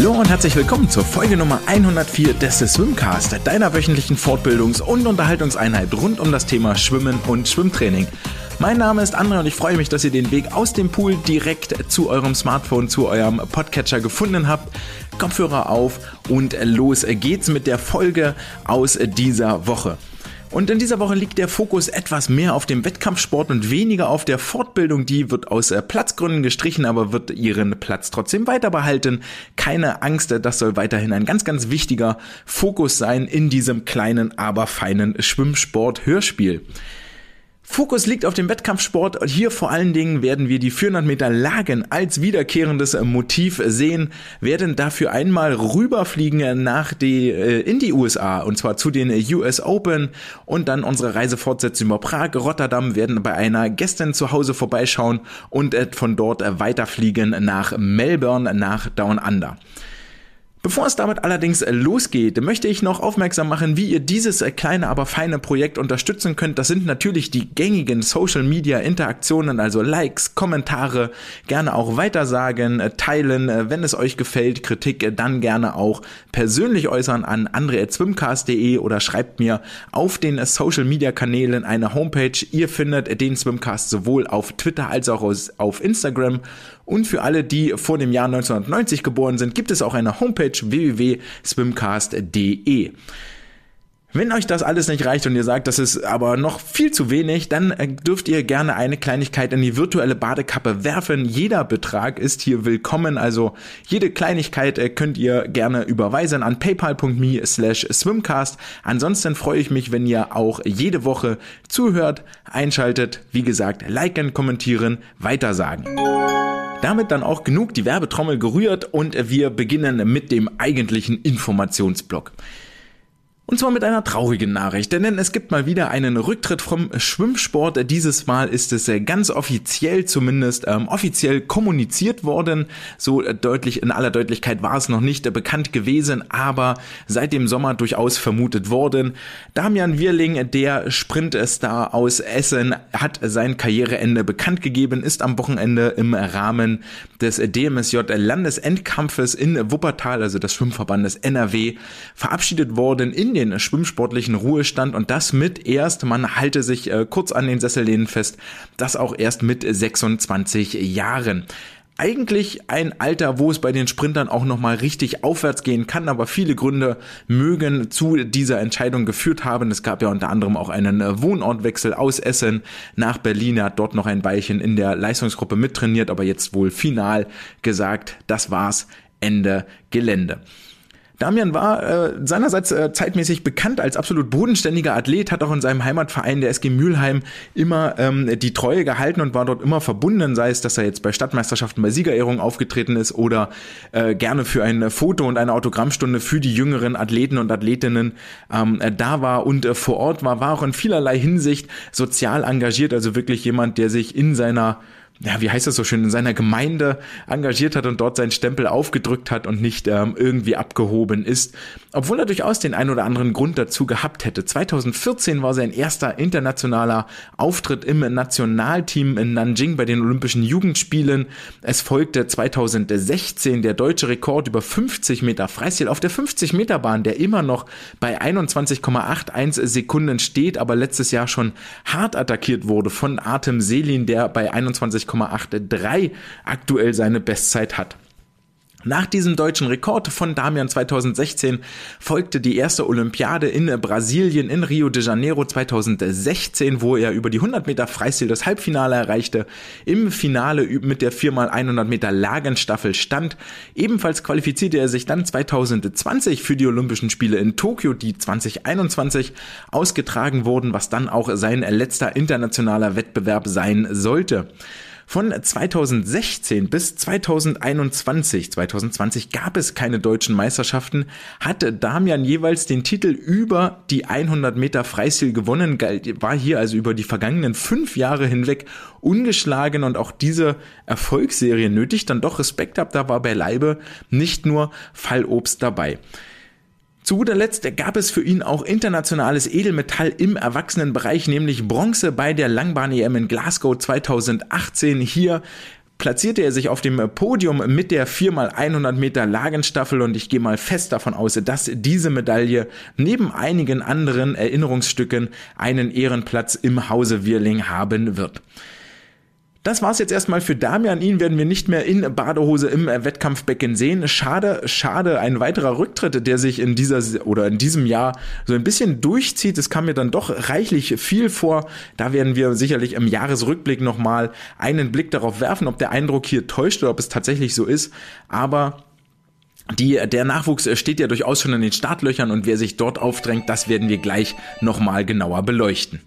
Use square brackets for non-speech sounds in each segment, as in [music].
Hallo und herzlich willkommen zur Folge Nummer 104 des Swimcast, deiner wöchentlichen Fortbildungs- und Unterhaltungseinheit rund um das Thema Schwimmen und Schwimmtraining. Mein Name ist André und ich freue mich, dass ihr den Weg aus dem Pool direkt zu eurem Smartphone, zu eurem Podcatcher gefunden habt. Kopfhörer auf und los geht's mit der Folge aus dieser Woche. Und in dieser Woche liegt der Fokus etwas mehr auf dem Wettkampfsport und weniger auf der Fortbildung. Die wird aus äh, Platzgründen gestrichen, aber wird ihren Platz trotzdem weiter behalten. Keine Angst, das soll weiterhin ein ganz, ganz wichtiger Fokus sein in diesem kleinen, aber feinen Schwimmsport-Hörspiel. Fokus liegt auf dem Wettkampfsport und hier vor allen Dingen werden wir die 400 Meter Lagen als wiederkehrendes Motiv sehen, werden dafür einmal rüberfliegen nach die, äh, in die USA und zwar zu den US Open und dann unsere Reise fortsetzen über Prag, Rotterdam, werden bei einer Gästin zu Hause vorbeischauen und äh, von dort weiterfliegen nach Melbourne, nach Down Under. Bevor es damit allerdings äh, losgeht, möchte ich noch aufmerksam machen, wie ihr dieses äh, kleine, aber feine Projekt unterstützen könnt. Das sind natürlich die gängigen Social Media Interaktionen, also Likes, Kommentare, gerne auch weitersagen, äh, teilen, wenn es euch gefällt, Kritik dann gerne auch persönlich äußern an andre.swimcast.de oder schreibt mir auf den Social Media Kanälen eine Homepage. Ihr findet den Swimcast sowohl auf Twitter als auch auf Instagram und für alle, die vor dem Jahr 1990 geboren sind, gibt es auch eine Homepage www.swimcast.de. Wenn euch das alles nicht reicht und ihr sagt, das ist aber noch viel zu wenig, dann äh, dürft ihr gerne eine Kleinigkeit in die virtuelle Badekappe werfen. Jeder Betrag ist hier willkommen, also jede Kleinigkeit äh, könnt ihr gerne überweisen an paypal.me slash swimcast. Ansonsten freue ich mich, wenn ihr auch jede Woche zuhört, einschaltet, wie gesagt, liken, kommentieren, weitersagen. Damit dann auch genug die Werbetrommel gerührt und wir beginnen mit dem eigentlichen Informationsblock. Und zwar mit einer traurigen Nachricht, denn es gibt mal wieder einen Rücktritt vom Schwimmsport. Dieses Mal ist es äh, ganz offiziell, zumindest ähm, offiziell kommuniziert worden. So äh, deutlich, in aller Deutlichkeit war es noch nicht äh, bekannt gewesen, aber seit dem Sommer durchaus vermutet worden. Damian Wirling, der Sprintstar aus Essen, hat sein Karriereende bekannt gegeben, ist am Wochenende im Rahmen des DMSJ Landesendkampfes in Wuppertal, also des Schwimmverbandes NRW, verabschiedet worden in den schwimmsportlichen Ruhestand und das mit erst, man halte sich äh, kurz an den Sessellehnen fest, das auch erst mit 26 Jahren eigentlich ein Alter, wo es bei den Sprintern auch nochmal richtig aufwärts gehen kann, aber viele Gründe mögen zu dieser Entscheidung geführt haben. Es gab ja unter anderem auch einen äh, Wohnortwechsel aus Essen nach Berlin. Er hat dort noch ein Weilchen in der Leistungsgruppe mittrainiert, aber jetzt wohl final gesagt, das war's, Ende Gelände. Damian war äh, seinerseits äh, zeitmäßig bekannt als absolut bodenständiger Athlet, hat auch in seinem Heimatverein der SG Mülheim immer ähm, die Treue gehalten und war dort immer verbunden, sei es, dass er jetzt bei Stadtmeisterschaften, bei Siegerehrungen aufgetreten ist oder äh, gerne für ein Foto und eine Autogrammstunde für die jüngeren Athleten und Athletinnen ähm, äh, da war und äh, vor Ort war, war auch in vielerlei Hinsicht sozial engagiert, also wirklich jemand, der sich in seiner ja, wie heißt das so schön, in seiner Gemeinde engagiert hat und dort seinen Stempel aufgedrückt hat und nicht ähm, irgendwie abgehoben ist, obwohl er durchaus den ein oder anderen Grund dazu gehabt hätte. 2014 war sein erster internationaler Auftritt im Nationalteam in Nanjing bei den Olympischen Jugendspielen. Es folgte 2016 der deutsche Rekord über 50 Meter Freistil auf der 50 Meter Bahn, der immer noch bei 21,81 Sekunden steht, aber letztes Jahr schon hart attackiert wurde von Artem Selin, der bei 21 1,83 aktuell seine Bestzeit hat. Nach diesem deutschen Rekord von Damian 2016 folgte die erste Olympiade in Brasilien in Rio de Janeiro 2016, wo er über die 100 Meter Freistil das Halbfinale erreichte, im Finale mit der 4x100 Meter Lagenstaffel stand. Ebenfalls qualifizierte er sich dann 2020 für die Olympischen Spiele in Tokio, die 2021 ausgetragen wurden, was dann auch sein letzter internationaler Wettbewerb sein sollte. Von 2016 bis 2021, 2020 gab es keine deutschen Meisterschaften, hatte Damian jeweils den Titel über die 100 Meter Freistil gewonnen, war hier also über die vergangenen fünf Jahre hinweg ungeschlagen und auch diese Erfolgsserie nötig, dann doch Respekt ab, da war beileibe nicht nur Fallobst dabei. Zu guter Letzt gab es für ihn auch internationales Edelmetall im Erwachsenenbereich, nämlich Bronze bei der Langbahn-EM in Glasgow 2018. Hier platzierte er sich auf dem Podium mit der 4x100 Meter Lagenstaffel und ich gehe mal fest davon aus, dass diese Medaille neben einigen anderen Erinnerungsstücken einen Ehrenplatz im Hause Wirling haben wird. Das war's jetzt erstmal für Damian. Ihn werden wir nicht mehr in Badehose im Wettkampfbecken sehen. Schade, schade. Ein weiterer Rücktritt, der sich in dieser oder in diesem Jahr so ein bisschen durchzieht. Es kam mir dann doch reichlich viel vor. Da werden wir sicherlich im Jahresrückblick nochmal einen Blick darauf werfen, ob der Eindruck hier täuscht oder ob es tatsächlich so ist. Aber die, der Nachwuchs steht ja durchaus schon in den Startlöchern und wer sich dort aufdrängt, das werden wir gleich nochmal genauer beleuchten.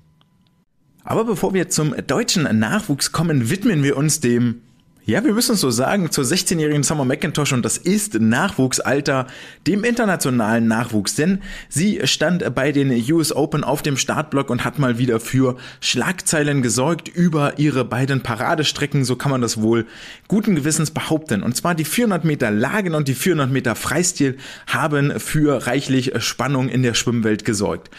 Aber bevor wir zum deutschen Nachwuchs kommen, widmen wir uns dem ja, wir müssen es so sagen, zur 16-jährigen Summer McIntosh und das ist Nachwuchsalter, dem internationalen Nachwuchs, denn sie stand bei den US Open auf dem Startblock und hat mal wieder für Schlagzeilen gesorgt über ihre beiden Paradestrecken, so kann man das wohl guten Gewissens behaupten. Und zwar die 400 Meter Lagen und die 400 Meter Freistil haben für reichlich Spannung in der Schwimmwelt gesorgt.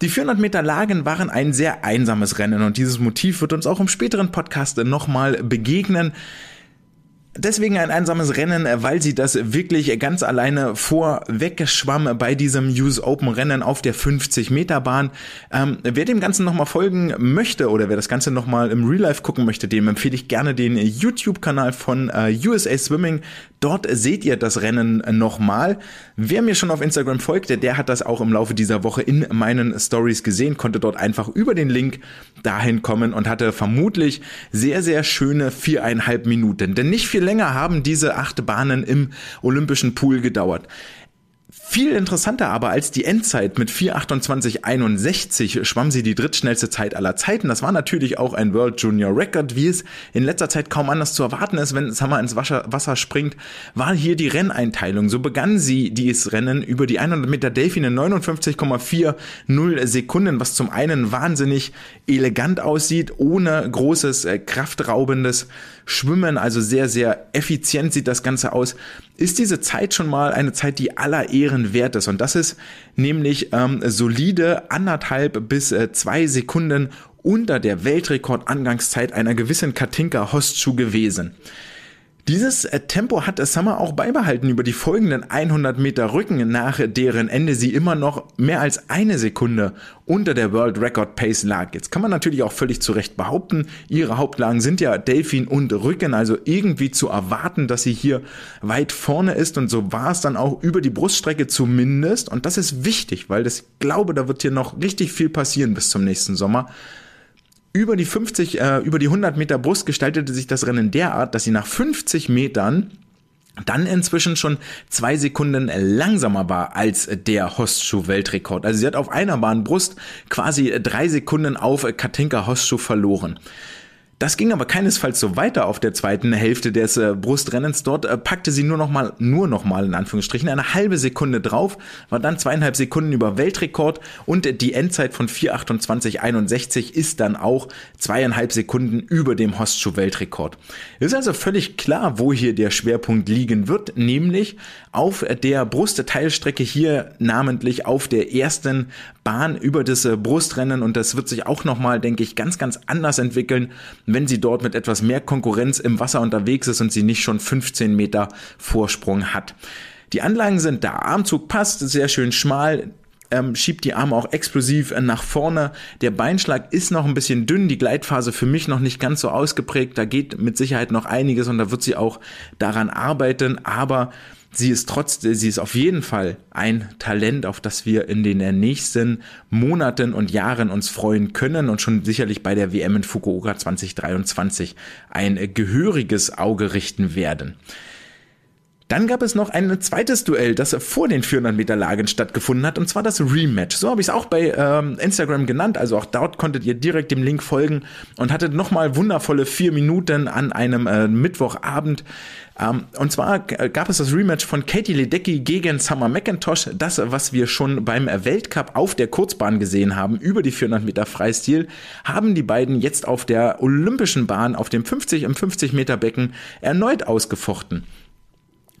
Die 400 Meter Lagen waren ein sehr einsames Rennen und dieses Motiv wird uns auch im späteren Podcast nochmal begegnen. Deswegen ein einsames Rennen, weil sie das wirklich ganz alleine vorweg schwamm bei diesem US Open Rennen auf der 50 Meter Bahn. Ähm, wer dem Ganzen nochmal folgen möchte oder wer das Ganze nochmal im Real Life gucken möchte, dem empfehle ich gerne den YouTube-Kanal von äh, USA Swimming. Dort seht ihr das Rennen nochmal. Wer mir schon auf Instagram folgt, der hat das auch im Laufe dieser Woche in meinen Stories gesehen, konnte dort einfach über den Link dahin kommen und hatte vermutlich sehr, sehr schöne viereinhalb Minuten. Denn nicht viel länger haben diese acht Bahnen im Olympischen Pool gedauert. Viel interessanter aber als die Endzeit mit 4.28.61 schwamm sie die drittschnellste Zeit aller Zeiten. Das war natürlich auch ein World Junior Record, wie es in letzter Zeit kaum anders zu erwarten ist, wenn Summer ins Wasser, springt, war hier die Renneinteilung. So begann sie dieses Rennen über die 100 Meter Delfine 59,40 Sekunden, was zum einen wahnsinnig elegant aussieht, ohne großes äh, kraftraubendes Schwimmen, also sehr, sehr effizient sieht das Ganze aus ist diese Zeit schon mal eine Zeit, die aller Ehren wert ist. Und das ist nämlich ähm, solide anderthalb bis äh, zwei Sekunden unter der Weltrekordangangszeit einer gewissen Katinka Hostschuh gewesen. Dieses äh, Tempo hat Summer auch beibehalten über die folgenden 100 Meter Rücken, nach deren Ende sie immer noch mehr als eine Sekunde unter der World Record Pace lag. Jetzt kann man natürlich auch völlig zu Recht behaupten, ihre Hauptlagen sind ja Delfin und Rücken, also irgendwie zu erwarten, dass sie hier weit vorne ist und so war es dann auch über die Bruststrecke zumindest und das ist wichtig, weil das glaube, da wird hier noch richtig viel passieren bis zum nächsten Sommer. Über die 50, äh, über die 100 Meter Brust gestaltete sich das Rennen derart, dass sie nach 50 Metern dann inzwischen schon zwei Sekunden langsamer war als der Hostschuh-Weltrekord. Also sie hat auf einer Bahn Brust quasi drei Sekunden auf Katinka Hostschuh verloren. Das ging aber keinesfalls so weiter auf der zweiten Hälfte des äh, Brustrennens. Dort äh, packte sie nur noch mal, nur noch mal in Anführungsstrichen eine halbe Sekunde drauf, war dann zweieinhalb Sekunden über Weltrekord und die Endzeit von 4,28,61 ist dann auch zweieinhalb Sekunden über dem Hostschuh-Weltrekord. Ist also völlig klar, wo hier der Schwerpunkt liegen wird, nämlich auf der Brustteilstrecke hier namentlich auf der ersten Bahn über das äh, Brustrennen und das wird sich auch noch mal, denke ich, ganz, ganz anders entwickeln wenn sie dort mit etwas mehr Konkurrenz im Wasser unterwegs ist und sie nicht schon 15 Meter Vorsprung hat. Die Anlagen sind da. Armzug passt, sehr schön schmal. Ähm, schiebt die Arme auch explosiv nach vorne. Der Beinschlag ist noch ein bisschen dünn, die Gleitphase für mich noch nicht ganz so ausgeprägt. Da geht mit Sicherheit noch einiges und da wird sie auch daran arbeiten. Aber sie ist trotzdem, sie ist auf jeden Fall ein Talent, auf das wir in den nächsten Monaten und Jahren uns freuen können und schon sicherlich bei der WM in Fukuoka 2023 ein gehöriges Auge richten werden. Dann gab es noch ein zweites Duell, das vor den 400 Meter Lagen stattgefunden hat, und zwar das Rematch. So habe ich es auch bei ähm, Instagram genannt, also auch dort konntet ihr direkt dem Link folgen und hattet nochmal wundervolle vier Minuten an einem äh, Mittwochabend. Ähm, und zwar gab es das Rematch von Katie Ledecky gegen Summer McIntosh, das, was wir schon beim Weltcup auf der Kurzbahn gesehen haben, über die 400 Meter Freistil, haben die beiden jetzt auf der Olympischen Bahn auf dem 50 im 50 Meter Becken erneut ausgefochten.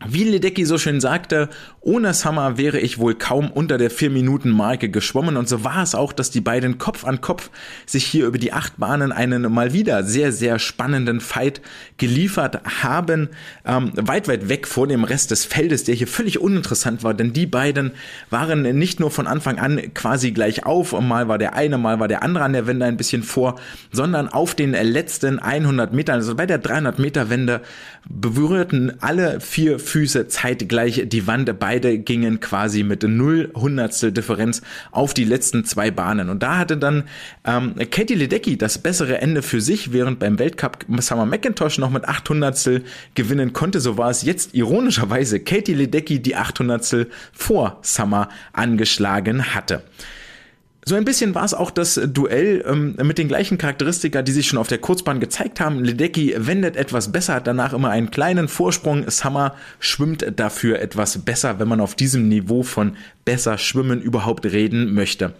Wie Ledecky so schön sagte, ohne Summer wäre ich wohl kaum unter der 4-Minuten-Marke geschwommen. Und so war es auch, dass die beiden Kopf an Kopf sich hier über die acht Bahnen einen mal wieder sehr, sehr spannenden Fight geliefert haben, ähm, weit, weit weg vor dem Rest des Feldes, der hier völlig uninteressant war, denn die beiden waren nicht nur von Anfang an quasi gleich auf, und mal war der eine, mal war der andere an der Wende ein bisschen vor, sondern auf den letzten 100 Metern, also bei der 300 Meter Wende, berührten alle vier Füße zeitgleich die Wand. Beide gingen quasi mit null Hundertstel Differenz auf die letzten zwei Bahnen. Und da hatte dann ähm, Katie Ledecky das bessere Ende für sich, während beim Weltcup Summer McIntosh noch mit 800 gewinnen konnte. So war es jetzt ironischerweise Katie Ledecky, die 800 vor Summer angeschlagen hatte. So ein bisschen war es auch das Duell ähm, mit den gleichen Charakteristika, die sich schon auf der Kurzbahn gezeigt haben. Ledecky wendet etwas besser, hat danach immer einen kleinen Vorsprung. Summer schwimmt dafür etwas besser, wenn man auf diesem Niveau von besser schwimmen überhaupt reden möchte.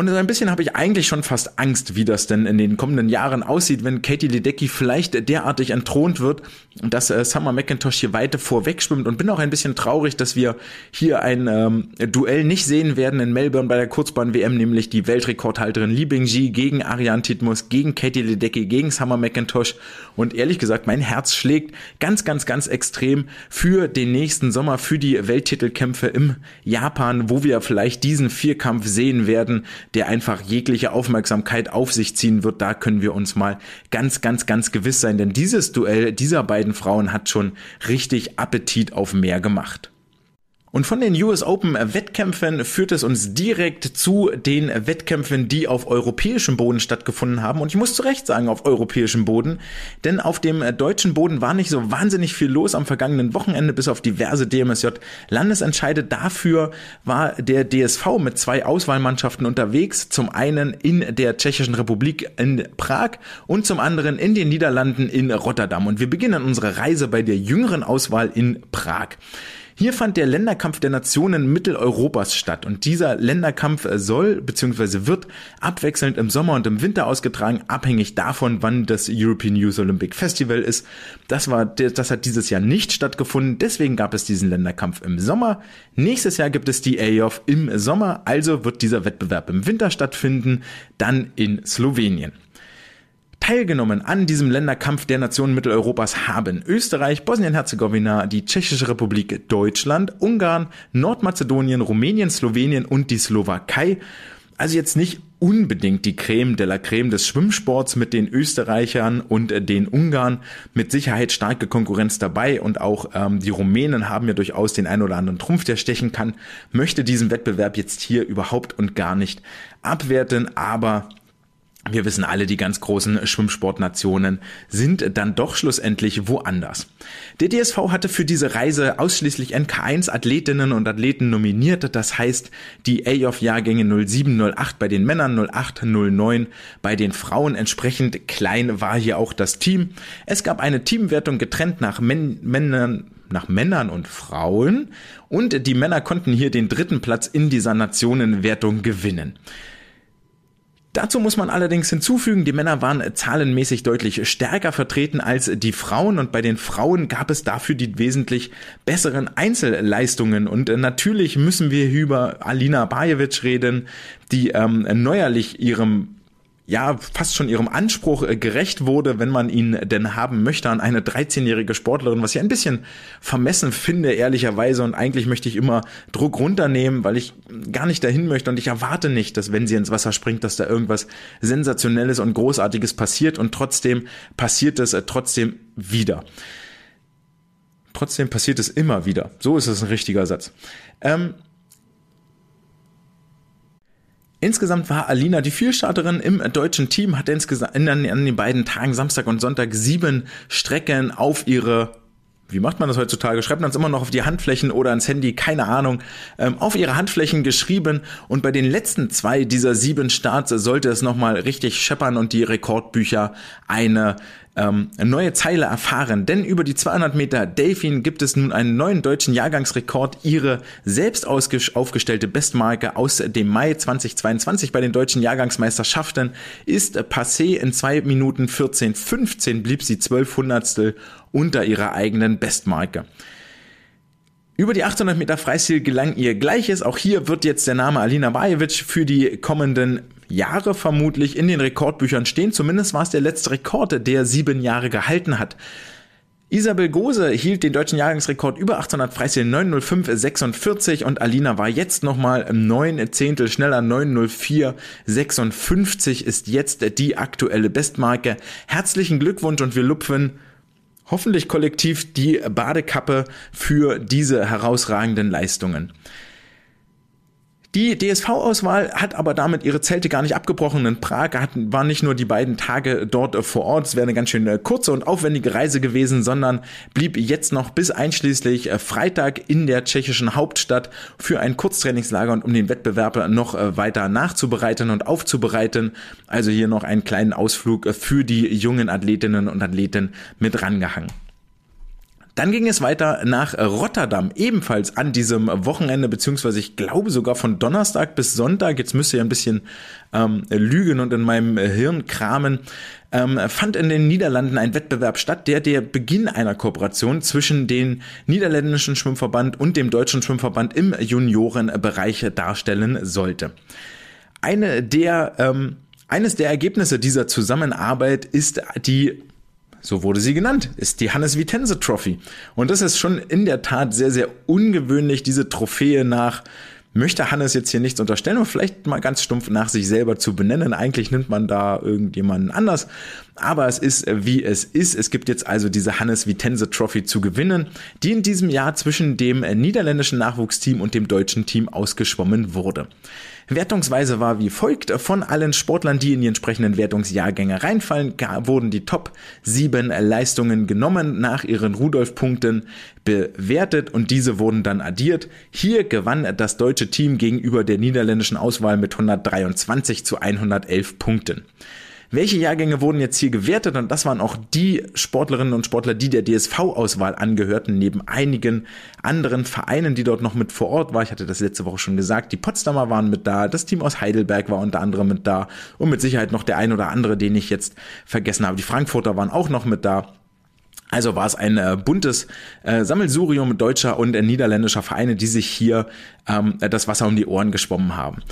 Und so ein bisschen habe ich eigentlich schon fast Angst, wie das denn in den kommenden Jahren aussieht, wenn Katie Ledecky vielleicht derartig entthront wird, dass äh, Summer McIntosh hier weiter vorweg schwimmt und bin auch ein bisschen traurig, dass wir hier ein ähm, Duell nicht sehen werden in Melbourne bei der Kurzbahn-WM, nämlich die Weltrekordhalterin Li Bingji gegen Ariane Titmus, gegen Katie Ledecky, gegen Summer McIntosh. Und ehrlich gesagt, mein Herz schlägt ganz, ganz, ganz extrem für den nächsten Sommer, für die Welttitelkämpfe im Japan, wo wir vielleicht diesen Vierkampf sehen werden, der einfach jegliche Aufmerksamkeit auf sich ziehen wird. Da können wir uns mal ganz, ganz, ganz gewiss sein, denn dieses Duell dieser beiden Frauen hat schon richtig Appetit auf mehr gemacht. Und von den US Open Wettkämpfen führt es uns direkt zu den Wettkämpfen, die auf europäischem Boden stattgefunden haben. Und ich muss zu Recht sagen, auf europäischem Boden. Denn auf dem deutschen Boden war nicht so wahnsinnig viel los am vergangenen Wochenende, bis auf diverse DMSJ-Landesentscheide. Dafür war der DSV mit zwei Auswahlmannschaften unterwegs. Zum einen in der Tschechischen Republik in Prag und zum anderen in den Niederlanden in Rotterdam. Und wir beginnen unsere Reise bei der jüngeren Auswahl in Prag. Hier fand der Länderkampf der Nationen Mitteleuropas statt und dieser Länderkampf soll bzw. wird abwechselnd im Sommer und im Winter ausgetragen, abhängig davon, wann das European Youth Olympic Festival ist. Das war, das hat dieses Jahr nicht stattgefunden, deswegen gab es diesen Länderkampf im Sommer. Nächstes Jahr gibt es die AOF im Sommer, also wird dieser Wettbewerb im Winter stattfinden, dann in Slowenien. Teilgenommen an diesem Länderkampf der Nationen Mitteleuropas haben Österreich, Bosnien-Herzegowina, die Tschechische Republik, Deutschland, Ungarn, Nordmazedonien, Rumänien, Slowenien und die Slowakei. Also jetzt nicht unbedingt die Creme de la Creme des Schwimmsports mit den Österreichern und den Ungarn. Mit Sicherheit starke Konkurrenz dabei und auch ähm, die Rumänen haben ja durchaus den ein oder anderen Trumpf, der stechen kann. Möchte diesen Wettbewerb jetzt hier überhaupt und gar nicht abwerten, aber wir wissen alle, die ganz großen Schwimmsportnationen sind dann doch schlussendlich woanders. Der DSV hatte für diese Reise ausschließlich NK1 Athletinnen und Athleten nominiert. Das heißt, die A-Jahrgänge 07, 08 bei den Männern, 08, 09 bei den Frauen. Entsprechend klein war hier auch das Team. Es gab eine Teamwertung getrennt nach Männern, nach Männern und Frauen und die Männer konnten hier den dritten Platz in dieser Nationenwertung gewinnen. Dazu muss man allerdings hinzufügen, die Männer waren zahlenmäßig deutlich stärker vertreten als die Frauen. Und bei den Frauen gab es dafür die wesentlich besseren Einzelleistungen. Und natürlich müssen wir über Alina Bajevic reden, die ähm, neuerlich ihrem ja fast schon ihrem Anspruch äh, gerecht wurde, wenn man ihn denn haben möchte an eine 13-jährige Sportlerin, was ich ein bisschen vermessen finde, ehrlicherweise. Und eigentlich möchte ich immer Druck runternehmen, weil ich gar nicht dahin möchte und ich erwarte nicht, dass wenn sie ins Wasser springt, dass da irgendwas Sensationelles und Großartiges passiert und trotzdem passiert es äh, trotzdem wieder. Trotzdem passiert es immer wieder. So ist es ein richtiger Satz. Ähm, Insgesamt war Alina die Vielstarterin im deutschen Team, hat insgesamt an den beiden Tagen Samstag und Sonntag sieben Strecken auf ihre wie macht man das heutzutage? Schreibt man es immer noch auf die Handflächen oder ans Handy, keine Ahnung, ähm, auf ihre Handflächen geschrieben und bei den letzten zwei dieser sieben Starts sollte es nochmal richtig scheppern und die Rekordbücher eine ähm, neue Zeile erfahren, denn über die 200 Meter Delfin gibt es nun einen neuen deutschen Jahrgangsrekord. Ihre selbst aufgestellte Bestmarke aus dem Mai 2022 bei den deutschen Jahrgangsmeisterschaften ist passé in 2 Minuten 14, 15 blieb sie 12 Hundertstel unter ihrer eigenen Bestmarke. Über die 800 Meter Freistil gelang ihr Gleiches. Auch hier wird jetzt der Name Alina Bajevic für die kommenden Jahre vermutlich in den Rekordbüchern stehen. Zumindest war es der letzte Rekord, der sieben Jahre gehalten hat. Isabel Gose hielt den deutschen Jahrgangsrekord über 800 Freistil 905,46 und Alina war jetzt nochmal neun Zehntel schneller 904,56 ist jetzt die aktuelle Bestmarke. Herzlichen Glückwunsch und wir lupfen hoffentlich kollektiv die Badekappe für diese herausragenden Leistungen. Die DSV-Auswahl hat aber damit ihre Zelte gar nicht abgebrochen. In Prag hatten, waren nicht nur die beiden Tage dort vor Ort, es wäre eine ganz schön äh, kurze und aufwendige Reise gewesen, sondern blieb jetzt noch bis einschließlich äh, Freitag in der tschechischen Hauptstadt für ein Kurztrainingslager und um den Wettbewerb noch äh, weiter nachzubereiten und aufzubereiten. Also hier noch einen kleinen Ausflug für die jungen Athletinnen und Athleten mit rangehangen. Dann ging es weiter nach Rotterdam, ebenfalls an diesem Wochenende, beziehungsweise ich glaube sogar von Donnerstag bis Sonntag, jetzt müsste ich ein bisschen ähm, lügen und in meinem Hirn kramen, ähm, fand in den Niederlanden ein Wettbewerb statt, der der Beginn einer Kooperation zwischen den niederländischen Schwimmverband und dem deutschen Schwimmverband im Juniorenbereich darstellen sollte. Eine der ähm, eines der Ergebnisse dieser Zusammenarbeit ist die so wurde sie genannt, ist die Hannes Vitense Trophy. Und das ist schon in der Tat sehr, sehr ungewöhnlich, diese Trophäe nach möchte Hannes jetzt hier nichts unterstellen, aber vielleicht mal ganz stumpf nach sich selber zu benennen. Eigentlich nimmt man da irgendjemanden anders, aber es ist wie es ist. Es gibt jetzt also diese Hannes Vitense Trophy zu gewinnen, die in diesem Jahr zwischen dem niederländischen Nachwuchsteam und dem deutschen Team ausgeschwommen wurde. Wertungsweise war wie folgt. Von allen Sportlern, die in die entsprechenden Wertungsjahrgänge reinfallen, wurden die Top 7 Leistungen genommen, nach ihren Rudolf-Punkten bewertet und diese wurden dann addiert. Hier gewann das deutsche Team gegenüber der niederländischen Auswahl mit 123 zu 111 Punkten. Welche Jahrgänge wurden jetzt hier gewertet? Und das waren auch die Sportlerinnen und Sportler, die der DSV-Auswahl angehörten, neben einigen anderen Vereinen, die dort noch mit vor Ort waren. Ich hatte das letzte Woche schon gesagt. Die Potsdamer waren mit da, das Team aus Heidelberg war unter anderem mit da und mit Sicherheit noch der ein oder andere, den ich jetzt vergessen habe. Die Frankfurter waren auch noch mit da. Also war es ein äh, buntes äh, Sammelsurium deutscher und äh, niederländischer Vereine, die sich hier ähm, das Wasser um die Ohren geschwommen haben.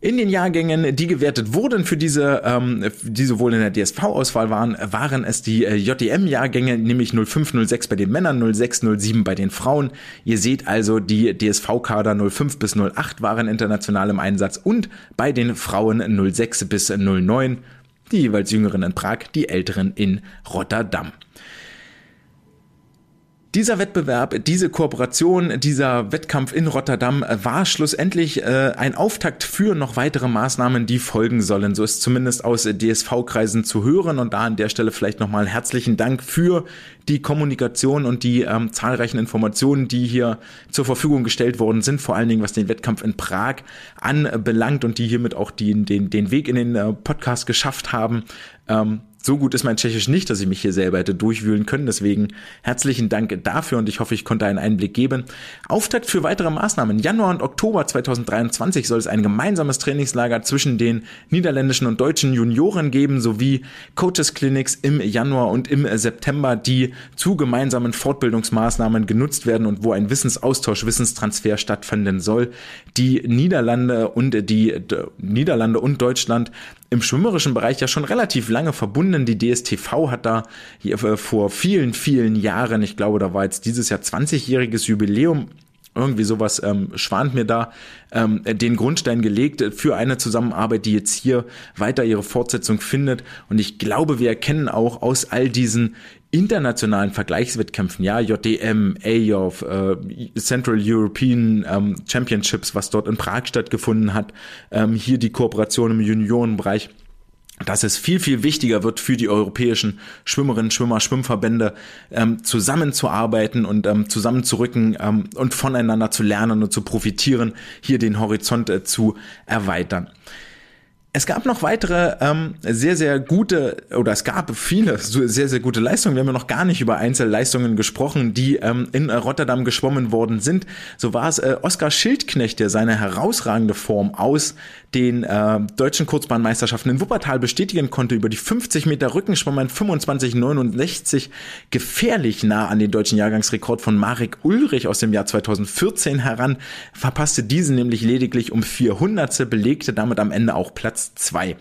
In den Jahrgängen, die gewertet wurden für diese, ähm, die sowohl in der DSV-Auswahl waren, waren es die äh, JDM-Jahrgänge, nämlich 0506 bei den Männern, 0607 bei den Frauen. Ihr seht also, die DSV-Kader 05 bis 08 waren international im Einsatz und bei den Frauen 06 bis 09, die jeweils Jüngeren in Prag, die Älteren in Rotterdam. Dieser Wettbewerb, diese Kooperation, dieser Wettkampf in Rotterdam war schlussendlich äh, ein Auftakt für noch weitere Maßnahmen, die folgen sollen. So ist zumindest aus DSV-Kreisen zu hören. Und da an der Stelle vielleicht nochmal herzlichen Dank für die Kommunikation und die ähm, zahlreichen Informationen, die hier zur Verfügung gestellt worden sind, vor allen Dingen was den Wettkampf in Prag anbelangt und die hiermit auch die, den, den Weg in den äh, Podcast geschafft haben. Ähm, so gut ist mein Tschechisch nicht, dass ich mich hier selber hätte durchwühlen können. Deswegen herzlichen Dank dafür und ich hoffe, ich konnte einen Einblick geben. Auftakt für weitere Maßnahmen. Januar und Oktober 2023 soll es ein gemeinsames Trainingslager zwischen den niederländischen und deutschen Junioren geben, sowie Coaches Clinics im Januar und im September, die zu gemeinsamen Fortbildungsmaßnahmen genutzt werden und wo ein Wissensaustausch, Wissenstransfer stattfinden soll. Die Niederlande und die Niederlande und Deutschland im schwimmerischen Bereich ja schon relativ lange verbunden. Die DSTV hat da hier äh, vor vielen, vielen Jahren, ich glaube, da war jetzt dieses Jahr 20-jähriges Jubiläum, irgendwie sowas ähm, schwant mir da, ähm, den Grundstein gelegt für eine Zusammenarbeit, die jetzt hier weiter ihre Fortsetzung findet. Und ich glaube, wir erkennen auch aus all diesen internationalen Vergleichswettkämpfen, ja, JDM, AYOF, äh, Central European ähm, Championships, was dort in Prag stattgefunden hat, ähm, hier die Kooperation im Juniorenbereich, dass es viel, viel wichtiger wird für die europäischen Schwimmerinnen, Schwimmer, Schwimmverbände ähm, zusammenzuarbeiten und ähm, zusammenzurücken ähm, und voneinander zu lernen und zu profitieren, hier den Horizont äh, zu erweitern. Es gab noch weitere ähm, sehr, sehr gute, oder es gab viele sehr, sehr gute Leistungen. Wir haben ja noch gar nicht über Einzelleistungen gesprochen, die ähm, in Rotterdam geschwommen worden sind. So war es äh, Oskar Schildknecht, der seine herausragende Form aus den äh, deutschen Kurzbahnmeisterschaften in Wuppertal bestätigen konnte. Über die 50 Meter Rücken schwamm ein 25,69 gefährlich nah an den deutschen Jahrgangsrekord von Marek Ulrich aus dem Jahr 2014 heran, verpasste diesen nämlich lediglich um 400, belegte damit am Ende auch Platz zwei.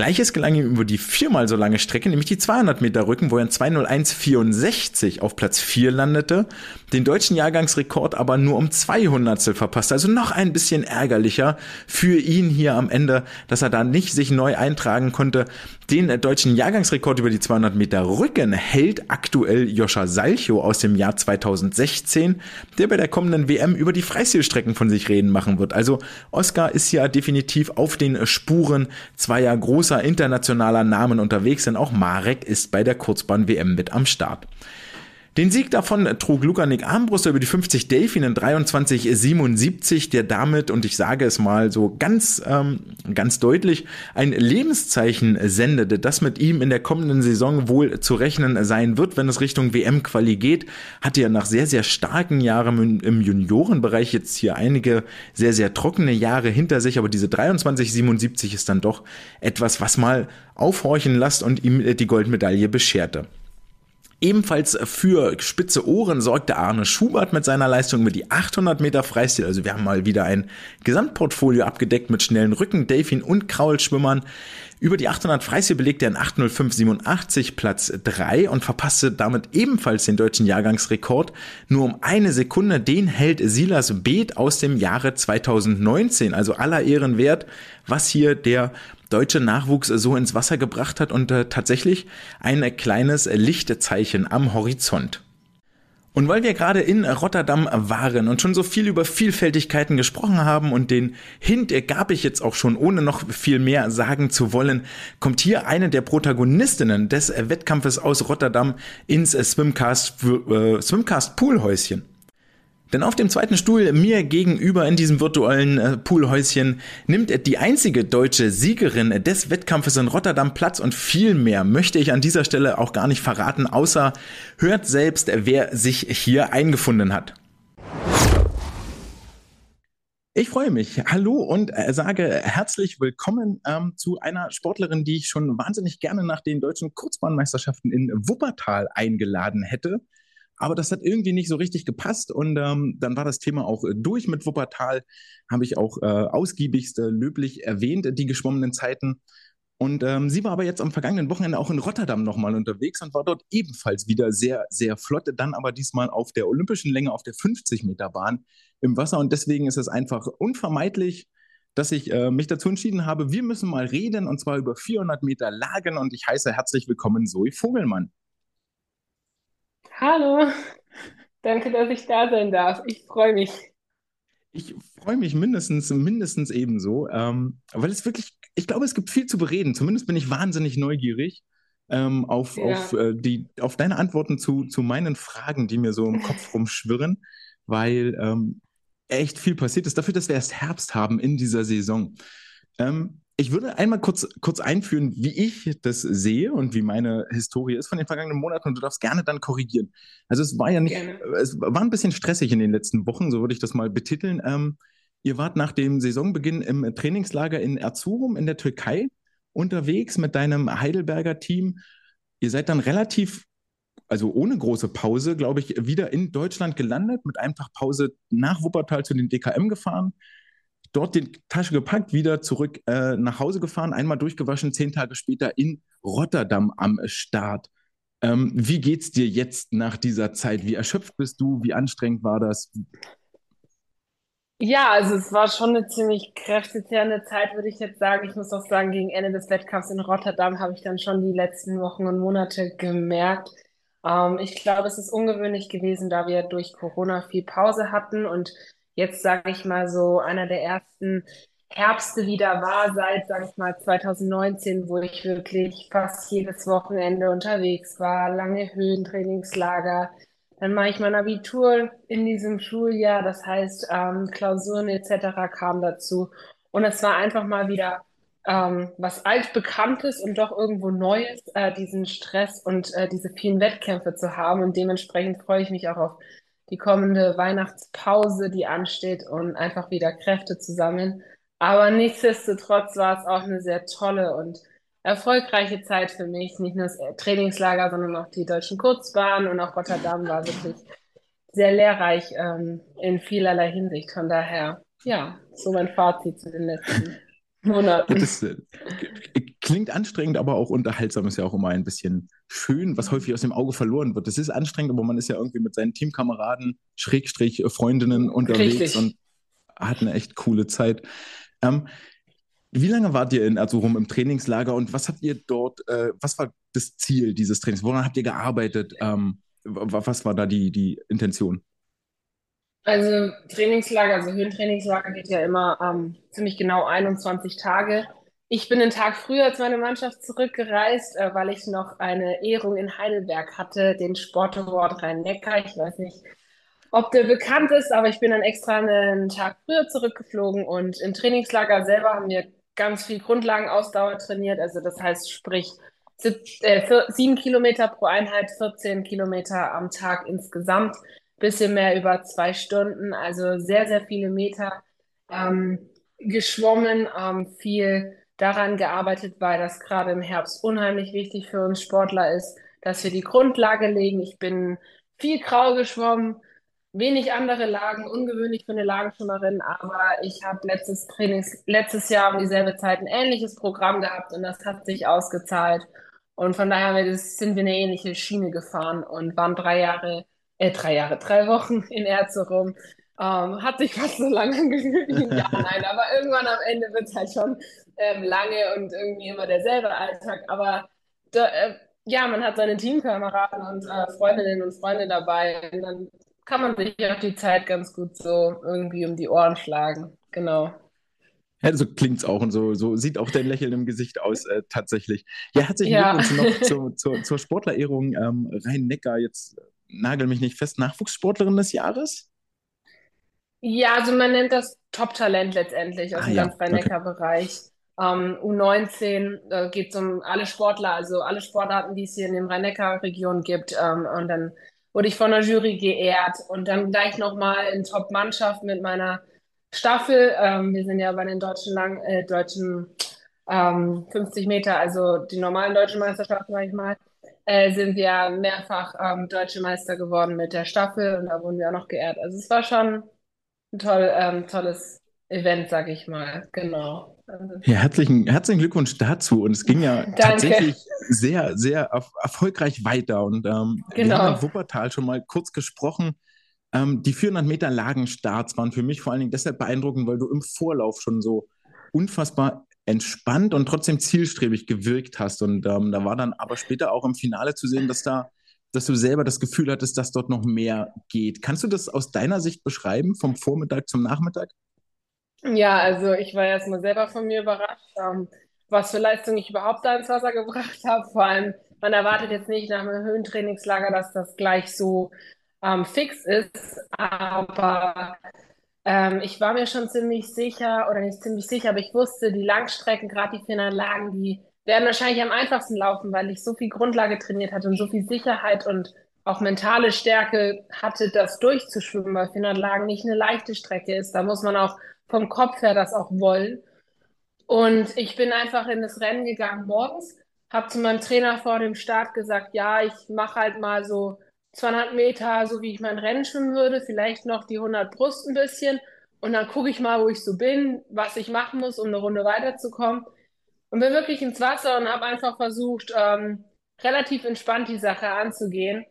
Gleiches gelang ihm über die viermal so lange Strecke, nämlich die 200 Meter Rücken, wo er in 201,64 auf Platz 4 landete, den deutschen Jahrgangsrekord aber nur um 200 verpasste. Also noch ein bisschen ärgerlicher für ihn hier am Ende, dass er da nicht sich neu eintragen konnte. Den deutschen Jahrgangsrekord über die 200 Meter Rücken hält aktuell Joscha Salcho aus dem Jahr 2016, der bei der kommenden WM über die Freistilstrecken von sich reden machen wird. Also Oscar ist ja definitiv auf den Spuren zweier großer internationaler Namen unterwegs, denn auch Marek ist bei der Kurzbahn-WM mit am Start. Den Sieg davon trug Lukanik Armbruster über die 50 Delfin in 23,77, der damit, und ich sage es mal so ganz, ähm, ganz deutlich, ein Lebenszeichen sendete, das mit ihm in der kommenden Saison wohl zu rechnen sein wird, wenn es Richtung WM-Quali geht. Hatte er nach sehr, sehr starken Jahren im Juniorenbereich jetzt hier einige sehr, sehr trockene Jahre hinter sich, aber diese 23,77 ist dann doch etwas, was mal aufhorchen lässt und ihm die Goldmedaille bescherte. Ebenfalls für spitze Ohren sorgte Arne Schubert mit seiner Leistung über die 800 Meter Freistil. Also wir haben mal wieder ein Gesamtportfolio abgedeckt mit schnellen Rücken, Delfin und Kraulschwimmern. Über die 800 Freistil belegte er in 805,87 Platz 3 und verpasste damit ebenfalls den deutschen Jahrgangsrekord. Nur um eine Sekunde, den hält Silas Beeth aus dem Jahre 2019. Also aller Ehren wert, was hier der deutsche Nachwuchs so ins Wasser gebracht hat und äh, tatsächlich ein kleines Lichtzeichen am Horizont. Und weil wir gerade in Rotterdam waren und schon so viel über Vielfältigkeiten gesprochen haben und den Hint gab ich jetzt auch schon, ohne noch viel mehr sagen zu wollen, kommt hier eine der Protagonistinnen des Wettkampfes aus Rotterdam ins Swimcast, äh, Swimcast Poolhäuschen. Denn auf dem zweiten Stuhl mir gegenüber in diesem virtuellen äh, Poolhäuschen nimmt die einzige deutsche Siegerin des Wettkampfes in Rotterdam Platz und viel mehr möchte ich an dieser Stelle auch gar nicht verraten, außer hört selbst, wer sich hier eingefunden hat. Ich freue mich. Hallo und äh, sage herzlich willkommen ähm, zu einer Sportlerin, die ich schon wahnsinnig gerne nach den deutschen Kurzbahnmeisterschaften in Wuppertal eingeladen hätte. Aber das hat irgendwie nicht so richtig gepasst und ähm, dann war das Thema auch äh, durch mit Wuppertal. Habe ich auch äh, ausgiebigst äh, löblich erwähnt, die geschwommenen Zeiten. Und ähm, sie war aber jetzt am vergangenen Wochenende auch in Rotterdam nochmal unterwegs und war dort ebenfalls wieder sehr, sehr flott. Dann aber diesmal auf der olympischen Länge, auf der 50 Meter Bahn im Wasser. Und deswegen ist es einfach unvermeidlich, dass ich äh, mich dazu entschieden habe, wir müssen mal reden und zwar über 400 Meter Lagen. Und ich heiße herzlich willkommen Zoe Vogelmann. Hallo, danke, dass ich da sein darf. Ich freue mich. Ich freue mich mindestens, mindestens ebenso, ähm, weil es wirklich, ich glaube, es gibt viel zu bereden. Zumindest bin ich wahnsinnig neugierig ähm, auf, ja. auf, äh, die, auf deine Antworten zu, zu meinen Fragen, die mir so im Kopf [laughs] rumschwirren, weil ähm, echt viel passiert ist. Dafür, dass wir erst Herbst haben in dieser Saison. Ähm, ich würde einmal kurz, kurz einführen, wie ich das sehe und wie meine Historie ist von den vergangenen Monaten und du darfst gerne dann korrigieren. Also es war ja nicht, gerne. es war ein bisschen stressig in den letzten Wochen, so würde ich das mal betiteln. Ähm, ihr wart nach dem Saisonbeginn im Trainingslager in Erzurum in der Türkei unterwegs mit deinem Heidelberger Team. Ihr seid dann relativ, also ohne große Pause, glaube ich, wieder in Deutschland gelandet, mit einfach Pause nach Wuppertal zu den DKM gefahren dort die Tasche gepackt, wieder zurück äh, nach Hause gefahren, einmal durchgewaschen, zehn Tage später in Rotterdam am Start. Ähm, wie geht's dir jetzt nach dieser Zeit? Wie erschöpft bist du? Wie anstrengend war das? Ja, also es war schon eine ziemlich kräftezehrende Zeit, würde ich jetzt sagen. Ich muss auch sagen, gegen Ende des Wettkampfs in Rotterdam habe ich dann schon die letzten Wochen und Monate gemerkt. Ähm, ich glaube, es ist ungewöhnlich gewesen, da wir durch Corona viel Pause hatten und jetzt, sage ich mal, so einer der ersten Herbste wieder war, seit, sage ich mal, 2019, wo ich wirklich fast jedes Wochenende unterwegs war, lange Höhentrainingslager. Dann mache ich mein Abitur in diesem Schuljahr, das heißt, ähm, Klausuren etc. kamen dazu. Und es war einfach mal wieder ähm, was altbekanntes und doch irgendwo Neues, äh, diesen Stress und äh, diese vielen Wettkämpfe zu haben. Und dementsprechend freue ich mich auch auf die kommende Weihnachtspause, die ansteht und einfach wieder Kräfte zu sammeln. Aber nichtsdestotrotz war es auch eine sehr tolle und erfolgreiche Zeit für mich. Nicht nur das Trainingslager, sondern auch die deutschen Kurzbahnen und auch Rotterdam war wirklich sehr lehrreich ähm, in vielerlei Hinsicht. Von daher, ja, so mein Fazit zu den letzten [laughs] Monaten. Das klingt anstrengend, aber auch unterhaltsam ist ja auch immer ein bisschen schön, was häufig aus dem Auge verloren wird. Das ist anstrengend, aber man ist ja irgendwie mit seinen Teamkameraden, Schrägstrich, Freundinnen unterwegs Richtig. und hat eine echt coole Zeit. Ähm, wie lange wart ihr in Erzurum im Trainingslager und was habt ihr dort, äh, was war das Ziel dieses Trainings? Woran habt ihr gearbeitet? Ähm, was war da die, die Intention? Also Trainingslager, also Höhentrainingslager geht ja immer ähm, ziemlich genau 21 Tage. Ich bin einen Tag früher als meine Mannschaft zurückgereist, äh, weil ich noch eine Ehrung in Heidelberg hatte, den Sport Award Rhein-Neckar. Ich weiß nicht, ob der bekannt ist, aber ich bin dann extra einen Tag früher zurückgeflogen und im Trainingslager selber haben wir ganz viel Grundlagenausdauer trainiert. Also das heißt, sprich äh, sieben Kilometer pro Einheit, 14 Kilometer am Tag insgesamt, bisschen mehr über zwei Stunden, also sehr, sehr viele Meter ähm, geschwommen, ähm, viel daran gearbeitet, weil das gerade im Herbst unheimlich wichtig für uns Sportler ist, dass wir die Grundlage legen. Ich bin viel grau geschwommen, wenig andere Lagen, ungewöhnlich für eine Lagenschwimmerin, aber ich habe letztes Trainings, letztes Jahr um dieselbe Zeit ein ähnliches Programm gehabt und das hat sich ausgezahlt. Und von daher sind wir eine ähnliche Schiene gefahren und waren drei Jahre, äh, drei Jahre, drei Wochen in Erzurum. Ähm, hat sich fast so lange [laughs] angefühlt wie nein, aber irgendwann am Ende wird es halt schon ähm, lange und irgendwie immer derselbe Alltag. Aber da, äh, ja, man hat seine Teamkameraden und äh, Freundinnen und Freunde dabei. Und dann kann man sich auch die Zeit ganz gut so irgendwie um die Ohren schlagen. Genau. Ja, so klingt's auch und so, so sieht auch dein Lächeln im Gesicht aus, äh, tatsächlich. Ja, herzlichen ja. Glückwunsch noch [laughs] zur, zur, zur Sportlerehrung ähm, Rhein-Neckar. Jetzt nagel mich nicht fest, Nachwuchssportlerin des Jahres? Ja, also man nennt das Top-Talent letztendlich aus ah, dem ja. ganz Rhein-Neckar-Bereich. Ähm, U19 äh, geht es um alle Sportler, also alle Sportarten, die es hier in der Rhein-Neckar-Region gibt. Ähm, und dann wurde ich von der Jury geehrt und dann gleich nochmal in Top-Mannschaft mit meiner Staffel. Ähm, wir sind ja bei den deutschen, Lang äh, deutschen ähm, 50 Meter, also die normalen deutschen Meisterschaften, sag ich mal, äh, sind wir mehrfach ähm, deutsche Meister geworden mit der Staffel und da wurden wir auch noch geehrt. Also es war schon ein toll, ähm, tolles Event, sag ich mal. Genau. Ja, herzlichen, herzlichen Glückwunsch dazu. Und es ging ja tatsächlich sehr, sehr erfolgreich weiter. Und ähm, genau. wir haben in Wuppertal schon mal kurz gesprochen. Ähm, die 400 Meter Lagenstarts waren für mich vor allen Dingen deshalb beeindruckend, weil du im Vorlauf schon so unfassbar entspannt und trotzdem zielstrebig gewirkt hast. Und ähm, da war dann aber später auch im Finale zu sehen, dass da, dass du selber das Gefühl hattest, dass dort noch mehr geht. Kannst du das aus deiner Sicht beschreiben, vom Vormittag zum Nachmittag? Ja, also ich war erstmal selber von mir überrascht, ähm, was für Leistung ich überhaupt da ins Wasser gebracht [laughs] habe. Vor allem, man erwartet jetzt nicht nach einem Höhentrainingslager, dass das gleich so ähm, fix ist, aber ähm, ich war mir schon ziemlich sicher, oder nicht ziemlich sicher, aber ich wusste, die Langstrecken, gerade die Finalagen, die werden wahrscheinlich am einfachsten laufen, weil ich so viel Grundlage trainiert hatte und so viel Sicherheit und auch mentale Stärke hatte, das durchzuschwimmen, weil Finalagen nicht eine leichte Strecke ist. Da muss man auch vom Kopf her das auch wollen. Und ich bin einfach in das Rennen gegangen morgens, habe zu meinem Trainer vor dem Start gesagt, ja, ich mache halt mal so 200 Meter, so wie ich mein Rennen schwimmen würde, vielleicht noch die 100 Brust ein bisschen und dann gucke ich mal, wo ich so bin, was ich machen muss, um eine Runde weiterzukommen. Und bin wirklich ins Wasser und habe einfach versucht, ähm, relativ entspannt die Sache anzugehen.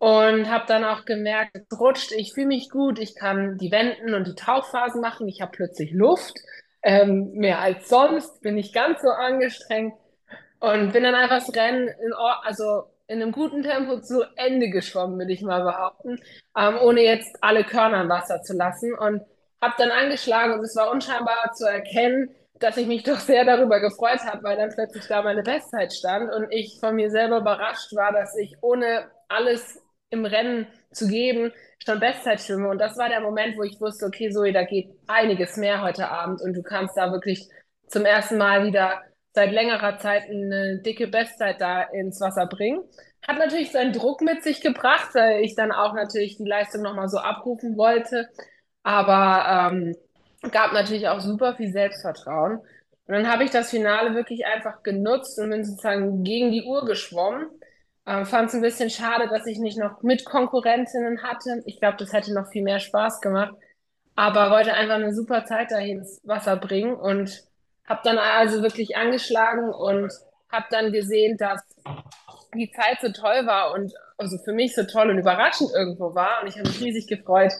Und habe dann auch gemerkt, es rutscht, ich fühle mich gut, ich kann die Wenden und die Tauchphasen machen, ich habe plötzlich Luft, ähm, mehr als sonst, bin ich ganz so angestrengt und bin dann einfach das Rennen in, also in einem guten Tempo zu Ende geschwommen, würde ich mal behaupten, ähm, ohne jetzt alle Körner im Wasser zu lassen und habe dann angeschlagen und es war unscheinbar zu erkennen, dass ich mich [laughs] doch sehr darüber gefreut habe, weil dann plötzlich da meine Bestzeit stand und ich von mir selber überrascht war, dass ich ohne alles im Rennen zu geben, schon Bestzeit schwimme. Und das war der Moment, wo ich wusste, okay, Zoe, da geht einiges mehr heute Abend und du kannst da wirklich zum ersten Mal wieder seit längerer Zeit eine dicke Bestzeit da ins Wasser bringen. Hat natürlich seinen Druck mit sich gebracht, weil ich dann auch natürlich die Leistung nochmal so abrufen wollte. Aber ähm, gab natürlich auch super viel Selbstvertrauen. Und dann habe ich das Finale wirklich einfach genutzt und bin sozusagen gegen die Uhr geschwommen. Ähm, Fand es ein bisschen schade, dass ich nicht noch mit Konkurrentinnen hatte. Ich glaube, das hätte noch viel mehr Spaß gemacht. Aber wollte einfach eine super Zeit dahin ins Wasser bringen und habe dann also wirklich angeschlagen und habe dann gesehen, dass die Zeit so toll war und also für mich so toll und überraschend irgendwo war. Und ich habe mich riesig gefreut.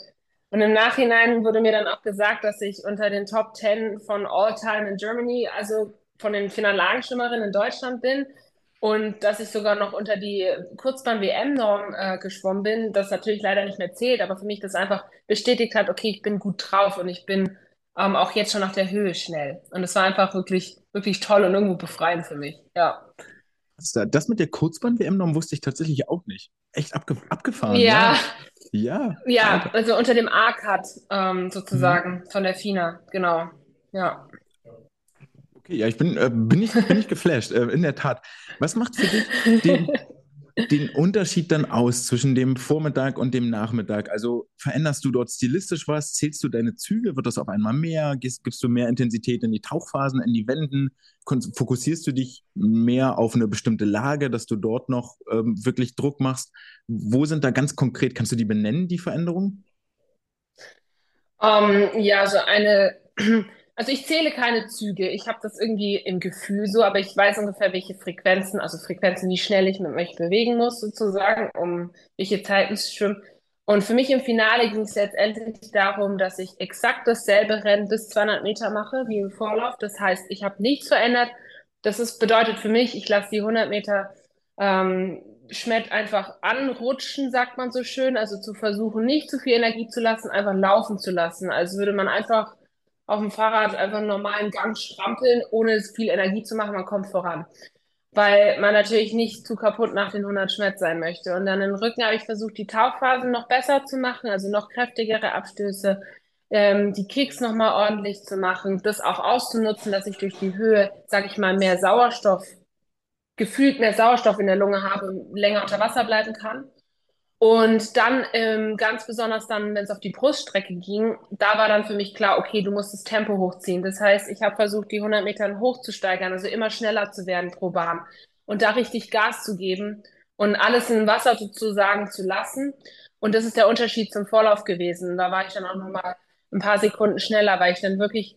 Und im Nachhinein wurde mir dann auch gesagt, dass ich unter den Top 10 von All Time in Germany, also von den Finalagenschwimmerinnen in Deutschland bin und dass ich sogar noch unter die Kurzbahn-WM-Norm äh, geschwommen bin, das natürlich leider nicht mehr zählt, aber für mich das einfach bestätigt hat, okay, ich bin gut drauf und ich bin ähm, auch jetzt schon nach der Höhe schnell. Und es war einfach wirklich, wirklich toll und irgendwo befreiend für mich. Ja. Das mit der Kurzbahn-WM-Norm wusste ich tatsächlich auch nicht. Echt abge abgefahren. Ja. Ja. Ja, ja also unter dem A-Cut ähm, sozusagen mhm. von der FINA, genau. Ja. Okay, ja, ich bin, äh, bin, ich, bin ich geflasht, äh, in der Tat. Was macht für dich den, den Unterschied dann aus zwischen dem Vormittag und dem Nachmittag? Also veränderst du dort stilistisch was? Zählst du deine Züge? Wird das auf einmal mehr? Gibst, gibst du mehr Intensität in die Tauchphasen, in die Wenden? Fokussierst du dich mehr auf eine bestimmte Lage, dass du dort noch ähm, wirklich Druck machst? Wo sind da ganz konkret, kannst du die benennen, die Veränderungen? Um, ähm, ja, so eine also ich zähle keine Züge. Ich habe das irgendwie im Gefühl so, aber ich weiß ungefähr, welche Frequenzen, also Frequenzen, wie schnell ich mit mich bewegen muss, sozusagen, um welche Zeiten zu schwimmen. Und für mich im Finale ging es letztendlich darum, dass ich exakt dasselbe Rennen bis 200 Meter mache wie im Vorlauf. Das heißt, ich habe nichts verändert. Das ist, bedeutet für mich, ich lasse die 100 Meter ähm, Schmett einfach anrutschen, sagt man so schön. Also zu versuchen, nicht zu viel Energie zu lassen, einfach laufen zu lassen. Also würde man einfach auf dem Fahrrad einfach einen normalen Gang strampeln, ohne viel Energie zu machen, man kommt voran. Weil man natürlich nicht zu kaputt nach den 100 Schmerz sein möchte. Und dann im Rücken habe ich versucht, die Tauchphasen noch besser zu machen, also noch kräftigere Abstöße, ähm, die Kicks nochmal ordentlich zu machen, das auch auszunutzen, dass ich durch die Höhe, sage ich mal, mehr Sauerstoff, gefühlt mehr Sauerstoff in der Lunge habe und länger unter Wasser bleiben kann. Und dann ähm, ganz besonders dann, wenn es auf die Bruststrecke ging, da war dann für mich klar, okay, du musst das Tempo hochziehen. Das heißt, ich habe versucht, die 100 Metern hochzusteigern, also immer schneller zu werden pro Bahn und da richtig Gas zu geben und alles im Wasser sozusagen zu lassen. Und das ist der Unterschied zum Vorlauf gewesen. Da war ich dann auch nochmal ein paar Sekunden schneller, weil ich dann wirklich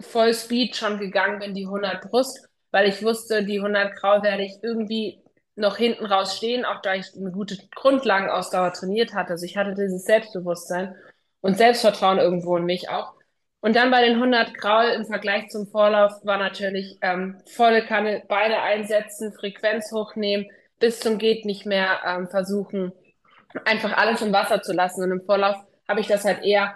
voll Speed schon gegangen bin, die 100 Brust, weil ich wusste, die 100 Grau werde ich irgendwie noch hinten raus stehen, auch da ich eine gute Grundlagenausdauer trainiert hatte. Also ich hatte dieses Selbstbewusstsein und Selbstvertrauen irgendwo in mich auch. Und dann bei den 100 Graul im Vergleich zum Vorlauf war natürlich ähm, volle Kanne, beide einsetzen, Frequenz hochnehmen, bis zum geht nicht mehr ähm, versuchen, einfach alles im Wasser zu lassen. Und im Vorlauf habe ich das halt eher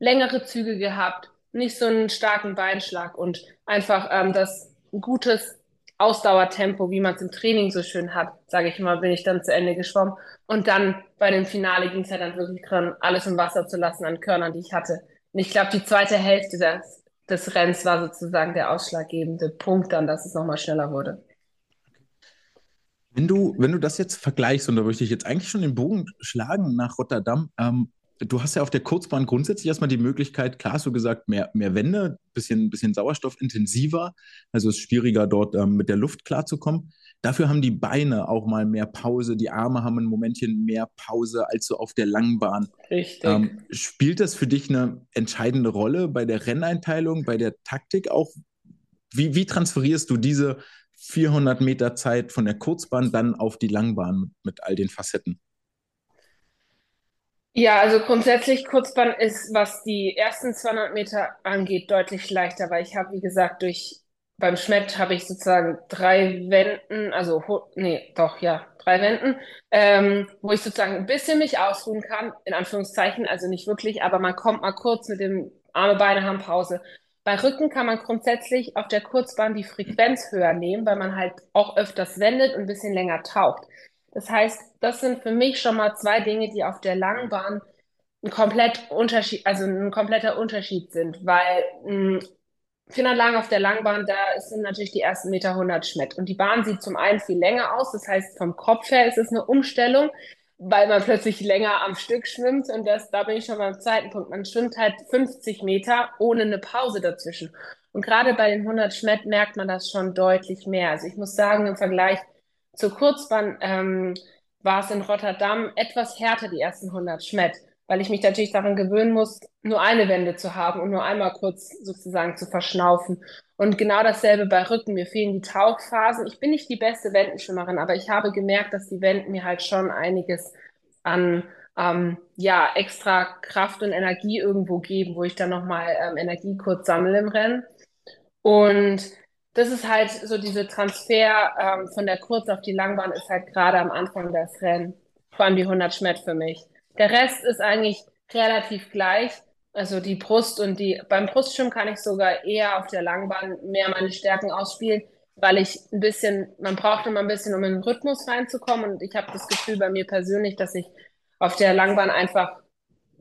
längere Züge gehabt, nicht so einen starken Beinschlag und einfach ähm, das gutes Ausdauertempo, wie man es im Training so schön hat, sage ich mal, bin ich dann zu Ende geschwommen. Und dann bei dem Finale ging es halt dann wirklich dran, alles im Wasser zu lassen an Körnern, die ich hatte. Und ich glaube, die zweite Hälfte des, des Rennens war sozusagen der ausschlaggebende Punkt dann, dass es nochmal schneller wurde. Wenn du, wenn du das jetzt vergleichst, und da möchte ich jetzt eigentlich schon den Bogen schlagen nach Rotterdam, ähm, du hast ja auf der Kurzbahn grundsätzlich erstmal die Möglichkeit, klar hast du gesagt, mehr, mehr Wände, bisschen, bisschen sauerstoffintensiver, also es ist schwieriger dort ähm, mit der Luft klarzukommen. Dafür haben die Beine auch mal mehr Pause, die Arme haben ein Momentchen mehr Pause als so auf der Langbahn. Richtig. Ähm, spielt das für dich eine entscheidende Rolle bei der Renneinteilung, bei der Taktik auch? Wie, wie transferierst du diese 400 Meter Zeit von der Kurzbahn dann auf die Langbahn mit, mit all den Facetten? Ja, also grundsätzlich Kurzbahn ist, was die ersten 200 Meter angeht, deutlich leichter, weil ich habe, wie gesagt, durch beim Schmett habe ich sozusagen drei Wänden, also nee, doch ja, drei Wänden, ähm, wo ich sozusagen ein bisschen mich ausruhen kann, in Anführungszeichen, also nicht wirklich, aber man kommt mal kurz mit dem Arme, Beine haben Pause. Bei Rücken kann man grundsätzlich auf der Kurzbahn die Frequenz höher nehmen, weil man halt auch öfters wendet und ein bisschen länger taucht. Das heißt, das sind für mich schon mal zwei Dinge, die auf der Langbahn ein komplett Unterschied, also ein kompletter Unterschied sind, weil mh, hm, Fingerlagen auf der Langbahn, da sind natürlich die ersten Meter 100 Schmett. Und die Bahn sieht zum einen viel länger aus, das heißt, vom Kopf her ist es eine Umstellung, weil man plötzlich länger am Stück schwimmt. Und das, da bin ich schon beim zweiten Punkt. Man schwimmt halt 50 Meter ohne eine Pause dazwischen. Und gerade bei den 100 Schmett merkt man das schon deutlich mehr. Also ich muss sagen, im Vergleich zur Kurzbahn ähm, war es in Rotterdam etwas härter, die ersten 100 Schmett weil ich mich natürlich daran gewöhnen muss, nur eine Wende zu haben und nur einmal kurz sozusagen zu verschnaufen. Und genau dasselbe bei Rücken. Mir fehlen die Tauchphasen. Ich bin nicht die beste Wendenschwimmerin, aber ich habe gemerkt, dass die Wenden mir halt schon einiges an ähm, ja, extra Kraft und Energie irgendwo geben, wo ich dann nochmal ähm, Energie kurz sammle im Rennen. Und das ist halt so diese Transfer ähm, von der Kurz auf die Langbahn ist halt gerade am Anfang des Rennen, vor allem die 100 Schmett für mich. Der Rest ist eigentlich relativ gleich. Also die Brust und die, beim Brustschwimmen kann ich sogar eher auf der Langbahn mehr meine Stärken ausspielen, weil ich ein bisschen, man braucht immer ein bisschen, um in den Rhythmus reinzukommen. Und ich habe das Gefühl bei mir persönlich, dass ich auf der Langbahn einfach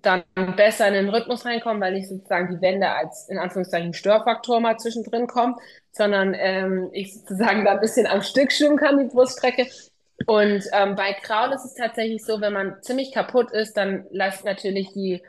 dann besser in den Rhythmus reinkomme, weil ich sozusagen die Wände als in Anführungszeichen Störfaktor mal zwischendrin komme, sondern ähm, ich sozusagen da ein bisschen am Stück schwimmen kann, die Bruststrecke. Und ähm, bei Kraul ist es tatsächlich so, wenn man ziemlich kaputt ist, dann lässt natürlich die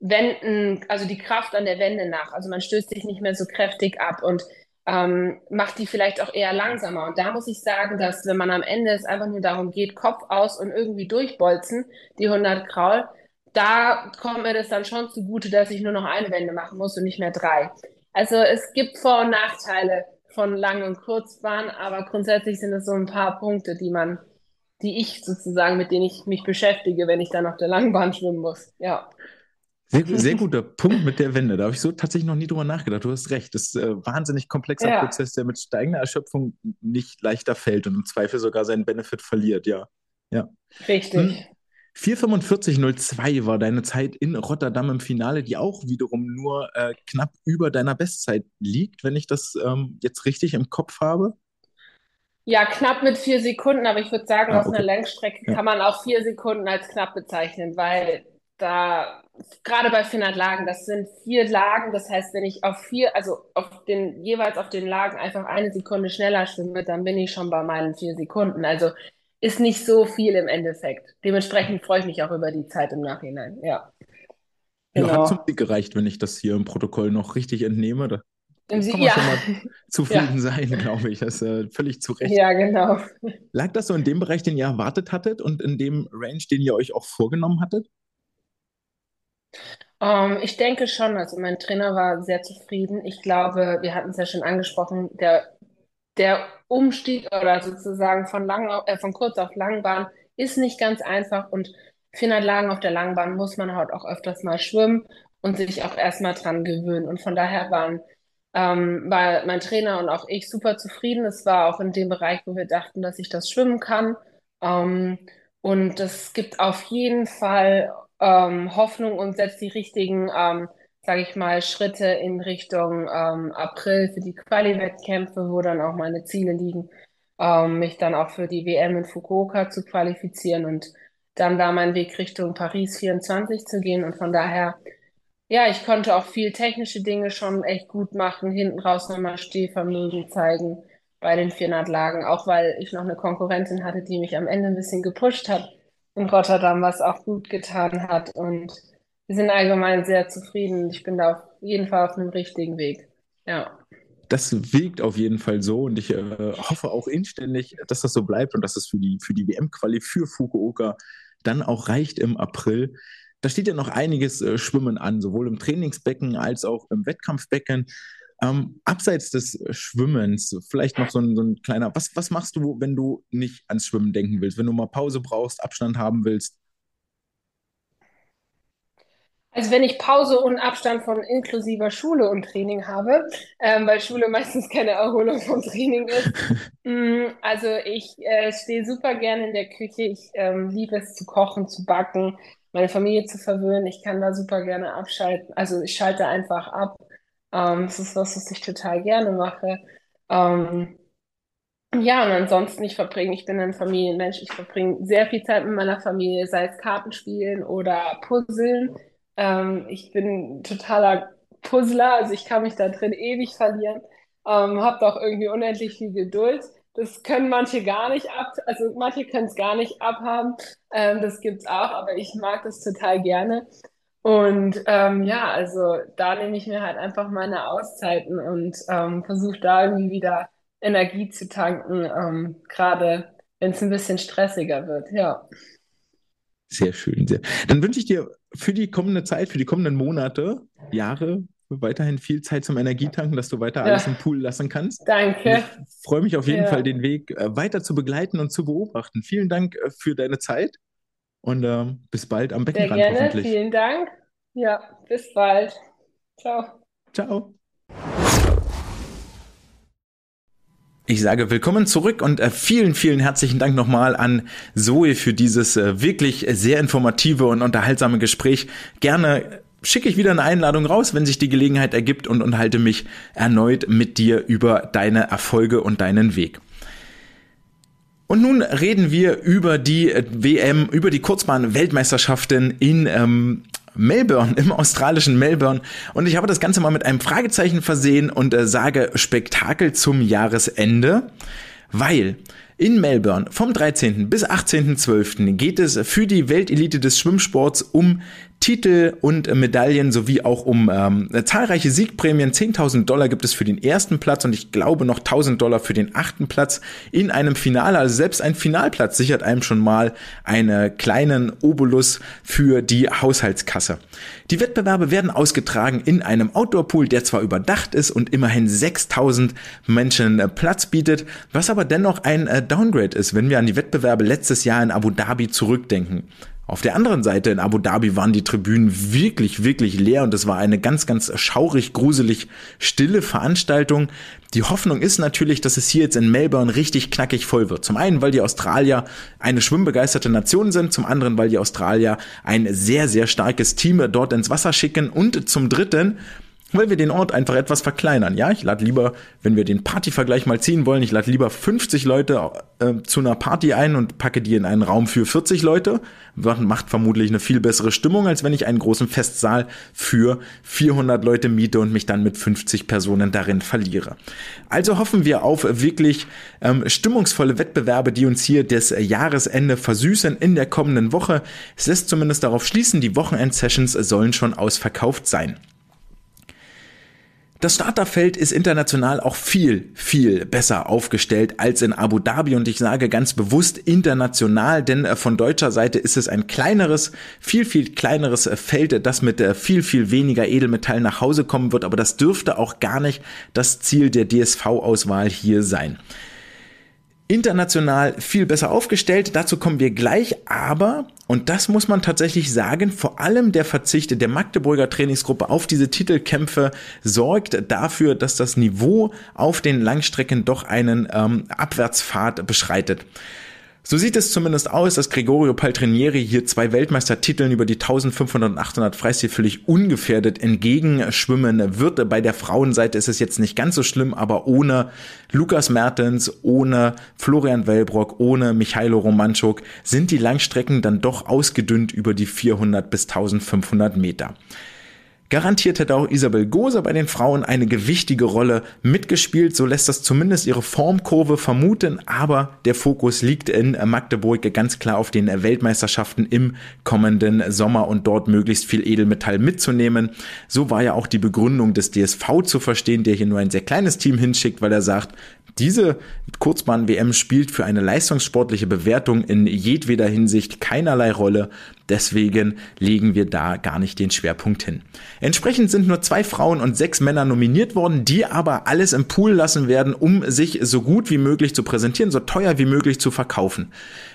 Wenden, also die Kraft an der Wende nach. Also man stößt sich nicht mehr so kräftig ab und ähm, macht die vielleicht auch eher langsamer. Und da muss ich sagen, dass wenn man am Ende es einfach nur darum geht, Kopf aus und irgendwie durchbolzen, die 100 Kraul, da kommt mir das dann schon zugute, dass ich nur noch eine Wende machen muss und nicht mehr drei. Also es gibt Vor- und Nachteile von Lang- und Kurzbahn, aber grundsätzlich sind es so ein paar Punkte, die man, die ich sozusagen, mit denen ich mich beschäftige, wenn ich dann auf der Langbahn schwimmen muss. Ja. Sehr, sehr guter Punkt mit der Wende. Da habe ich so tatsächlich noch nie drüber nachgedacht. Du hast recht. Das ist ein äh, wahnsinnig komplexer ja. Prozess, der mit steigender Erschöpfung nicht leichter fällt und im Zweifel sogar seinen Benefit verliert. Ja. ja. Richtig. Hm. 4.45.02 war deine Zeit in Rotterdam im Finale, die auch wiederum nur äh, knapp über deiner Bestzeit liegt, wenn ich das ähm, jetzt richtig im Kopf habe. Ja, knapp mit vier Sekunden, aber ich würde sagen, ah, aus einer Langstrecke ja. kann man auch vier Sekunden als knapp bezeichnen, weil da, gerade bei 400 Lagen, das sind vier Lagen, das heißt, wenn ich auf vier, also auf den, jeweils auf den Lagen einfach eine Sekunde schneller schwimme, dann bin ich schon bei meinen vier Sekunden. Also ist nicht so viel im Endeffekt. Dementsprechend freue ich mich auch über die Zeit im Nachhinein. Ja. Genau. Ja, hat zum Sieg gereicht, wenn ich das hier im Protokoll noch richtig entnehme. Da kann man ja. schon mal [laughs] zufrieden ja. sein, glaube ich. Das ist äh, völlig zu Recht. Ja, genau. Lag das so in dem Bereich, den ihr erwartet hattet und in dem Range, den ihr euch auch vorgenommen hattet? Um, ähm, ich denke schon. Also mein Trainer war sehr zufrieden. Ich glaube, wir hatten es ja schon angesprochen, der der Umstieg oder sozusagen von lang, äh, von kurz auf Langbahn ist nicht ganz einfach und 400 Lagen auf der Langbahn muss man halt auch öfters mal schwimmen und sich auch erstmal dran gewöhnen. Und von daher waren ähm, war mein Trainer und auch ich super zufrieden. Es war auch in dem Bereich, wo wir dachten, dass ich das schwimmen kann. Ähm, und es gibt auf jeden Fall ähm, Hoffnung und setzt die richtigen ähm, sage ich mal, Schritte in Richtung ähm, April für die Quali-Wettkämpfe, wo dann auch meine Ziele liegen, ähm, mich dann auch für die WM in Fukuoka zu qualifizieren und dann da meinen Weg Richtung Paris 24 zu gehen. Und von daher, ja, ich konnte auch viel technische Dinge schon echt gut machen, hinten raus nochmal Stehvermögen zeigen bei den 400 Lagen, auch weil ich noch eine Konkurrentin hatte, die mich am Ende ein bisschen gepusht hat in Rotterdam, was auch gut getan hat. Und wir sind allgemein sehr zufrieden. Ich bin da auf jeden Fall auf einem richtigen Weg. Ja. Das wirkt auf jeden Fall so und ich äh, hoffe auch inständig, dass das so bleibt und dass es für die, für die WM-Quali für Fukuoka dann auch reicht im April. Da steht ja noch einiges äh, Schwimmen an, sowohl im Trainingsbecken als auch im Wettkampfbecken. Ähm, abseits des Schwimmens, vielleicht noch so ein, so ein kleiner, was, was machst du, wenn du nicht ans Schwimmen denken willst, wenn du mal Pause brauchst, Abstand haben willst? Also wenn ich Pause und Abstand von inklusiver Schule und Training habe, ähm, weil Schule [laughs] meistens keine Erholung vom Training ist. [laughs] mm, also ich äh, stehe super gerne in der Küche. Ich ähm, liebe es zu kochen, zu backen, meine Familie zu verwöhnen. Ich kann da super gerne abschalten. Also ich schalte einfach ab. Ähm, das ist was, was ich total gerne mache. Ähm, ja, und ansonsten, ich verbringe, ich bin ein Familienmensch, ich verbringe sehr viel Zeit mit meiner Familie, sei es Kartenspielen oder Puzzeln. Ähm, ich bin totaler Puzzler, also ich kann mich da drin ewig verlieren, ähm, habe auch irgendwie unendlich viel Geduld. Das können manche gar nicht ab, also manche können es gar nicht abhaben. Ähm, das gibt's auch, aber ich mag das total gerne. Und ähm, ja, also da nehme ich mir halt einfach meine Auszeiten und ähm, versuche da irgendwie wieder Energie zu tanken, ähm, gerade wenn es ein bisschen stressiger wird, ja. Sehr schön. Sehr. Dann wünsche ich dir für die kommende Zeit, für die kommenden Monate, Jahre, weiterhin viel Zeit zum Energietanken, dass du weiter alles ja. im Pool lassen kannst. Danke. ich freue mich auf jeden ja. Fall, den Weg äh, weiter zu begleiten und zu beobachten. Vielen Dank äh, für deine Zeit und äh, bis bald am Beckenrand Sehr gerne. Vielen Dank. Ja, bis bald. Ciao. Ciao. Ich sage willkommen zurück und äh, vielen, vielen herzlichen Dank nochmal an Zoe für dieses äh, wirklich sehr informative und unterhaltsame Gespräch. Gerne schicke ich wieder eine Einladung raus, wenn sich die Gelegenheit ergibt und unterhalte mich erneut mit dir über deine Erfolge und deinen Weg. Und nun reden wir über die äh, WM, über die Kurzbahn-Weltmeisterschaften in ähm, Melbourne, [laughs] im australischen Melbourne. Und ich habe das Ganze mal mit einem Fragezeichen versehen und äh, sage Spektakel zum Jahresende, weil in Melbourne vom 13. bis 18.12. geht es für die Weltelite des Schwimmsports um Titel und Medaillen sowie auch um ähm, zahlreiche Siegprämien. 10.000 Dollar gibt es für den ersten Platz und ich glaube noch 1.000 Dollar für den achten Platz in einem Finale. Also selbst ein Finalplatz sichert einem schon mal einen kleinen Obolus für die Haushaltskasse. Die Wettbewerbe werden ausgetragen in einem Outdoor-Pool, der zwar überdacht ist und immerhin 6.000 Menschen äh, Platz bietet, was aber dennoch ein äh, Downgrade ist, wenn wir an die Wettbewerbe letztes Jahr in Abu Dhabi zurückdenken. Auf der anderen Seite in Abu Dhabi waren die Tribünen wirklich, wirklich leer und es war eine ganz, ganz schaurig, gruselig, stille Veranstaltung. Die Hoffnung ist natürlich, dass es hier jetzt in Melbourne richtig knackig voll wird. Zum einen, weil die Australier eine schwimmbegeisterte Nation sind, zum anderen, weil die Australier ein sehr, sehr starkes Team dort ins Wasser schicken und zum dritten, weil wir den Ort einfach etwas verkleinern. Ja, ich lade lieber, wenn wir den Partyvergleich mal ziehen wollen, ich lade lieber 50 Leute äh, zu einer Party ein und packe die in einen Raum für 40 Leute. Macht vermutlich eine viel bessere Stimmung, als wenn ich einen großen Festsaal für 400 Leute miete und mich dann mit 50 Personen darin verliere. Also hoffen wir auf wirklich ähm, stimmungsvolle Wettbewerbe, die uns hier das Jahresende versüßen in der kommenden Woche. Es lässt zumindest darauf schließen, die Wochenend-Sessions sollen schon ausverkauft sein. Das Starterfeld ist international auch viel, viel besser aufgestellt als in Abu Dhabi und ich sage ganz bewusst international, denn äh, von deutscher Seite ist es ein kleineres, viel, viel kleineres äh, Feld, das mit äh, viel, viel weniger Edelmetall nach Hause kommen wird, aber das dürfte auch gar nicht das Ziel der DSV-Auswahl hier sein international viel besser aufgestellt. Dazu kommen wir gleich. Aber, und das muss man tatsächlich sagen, vor allem der Verzicht der Magdeburger Trainingsgruppe auf diese Titelkämpfe sorgt dafür, dass das Niveau auf den Langstrecken doch einen ähm, Abwärtspfad beschreitet. So sieht es zumindest aus, dass Gregorio Paltrinieri hier zwei Weltmeistertiteln über die 1500 und 800 Freistil völlig ungefährdet entgegenschwimmen wird. Bei der Frauenseite ist es jetzt nicht ganz so schlimm, aber ohne Lukas Mertens, ohne Florian Wellbrock, ohne Michailo Romanchuk sind die Langstrecken dann doch ausgedünnt über die 400 bis 1500 Meter. Garantiert hätte auch Isabel Gose bei den Frauen eine gewichtige Rolle mitgespielt, so lässt das zumindest ihre Formkurve vermuten, aber der Fokus liegt in Magdeburg ganz klar auf den Weltmeisterschaften im kommenden Sommer und dort möglichst viel Edelmetall mitzunehmen. So war ja auch die Begründung des DSV zu verstehen, der hier nur ein sehr kleines Team hinschickt, weil er sagt, diese Kurzbahn-WM spielt für eine leistungssportliche Bewertung in jedweder Hinsicht keinerlei Rolle. Deswegen legen wir da gar nicht den Schwerpunkt hin. Entsprechend sind nur zwei Frauen und sechs Männer nominiert worden, die aber alles im Pool lassen werden, um sich so gut wie möglich zu präsentieren, so teuer wie möglich zu verkaufen.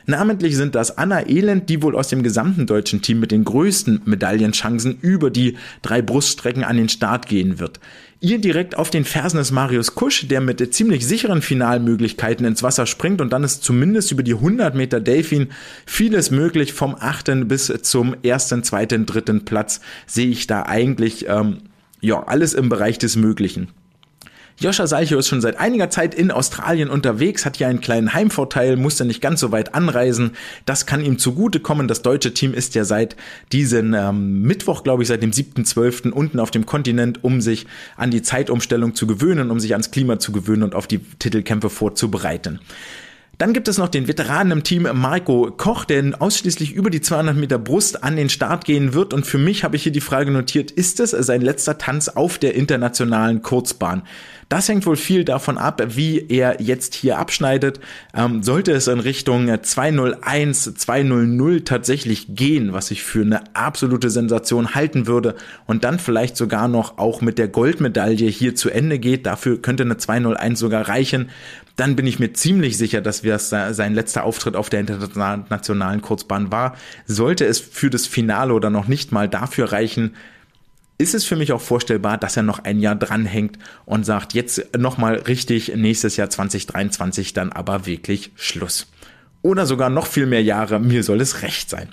Namentlich sind das Anna Elend, die wohl aus dem gesamten deutschen Team mit den größten Medaillenchancen über die drei Bruststrecken an den Start gehen wird. Ihr direkt auf den Fersen ist Marius Kusch, der mit ziemlich sicheren Finalmöglichkeiten ins Wasser springt und dann ist zumindest über die 100 Meter Delfin vieles möglich. Vom achten bis zum ersten, zweiten, dritten Platz sehe ich da eigentlich ähm, ja alles im Bereich des Möglichen. Joscha Salcho ist schon seit einiger Zeit in Australien unterwegs, hat hier einen kleinen Heimvorteil, musste nicht ganz so weit anreisen. Das kann ihm zugutekommen. Das deutsche Team ist ja seit diesem ähm, Mittwoch, glaube ich, seit dem 7.12. unten auf dem Kontinent, um sich an die Zeitumstellung zu gewöhnen, um sich ans Klima zu gewöhnen und auf die Titelkämpfe vorzubereiten. Dann gibt es noch den Veteranen im Team Marco Koch, der ausschließlich über die 200 Meter Brust an den Start gehen wird. Und für mich habe ich hier die Frage notiert, ist es sein letzter Tanz auf der internationalen Kurzbahn? Das hängt wohl viel davon ab, wie er jetzt hier abschneidet. Ähm, sollte es in Richtung 201, 200 tatsächlich gehen, was ich für eine absolute Sensation halten würde und dann vielleicht sogar noch auch mit der Goldmedaille hier zu Ende geht, dafür könnte eine 201 sogar reichen, dann bin ich mir ziemlich sicher, dass wir sein letzter Auftritt auf der internationalen Kurzbahn war. Sollte es für das Finale oder noch nicht mal dafür reichen, ist es für mich auch vorstellbar, dass er noch ein Jahr dranhängt und sagt, jetzt nochmal richtig, nächstes Jahr 2023 dann aber wirklich Schluss. Oder sogar noch viel mehr Jahre, mir soll es recht sein.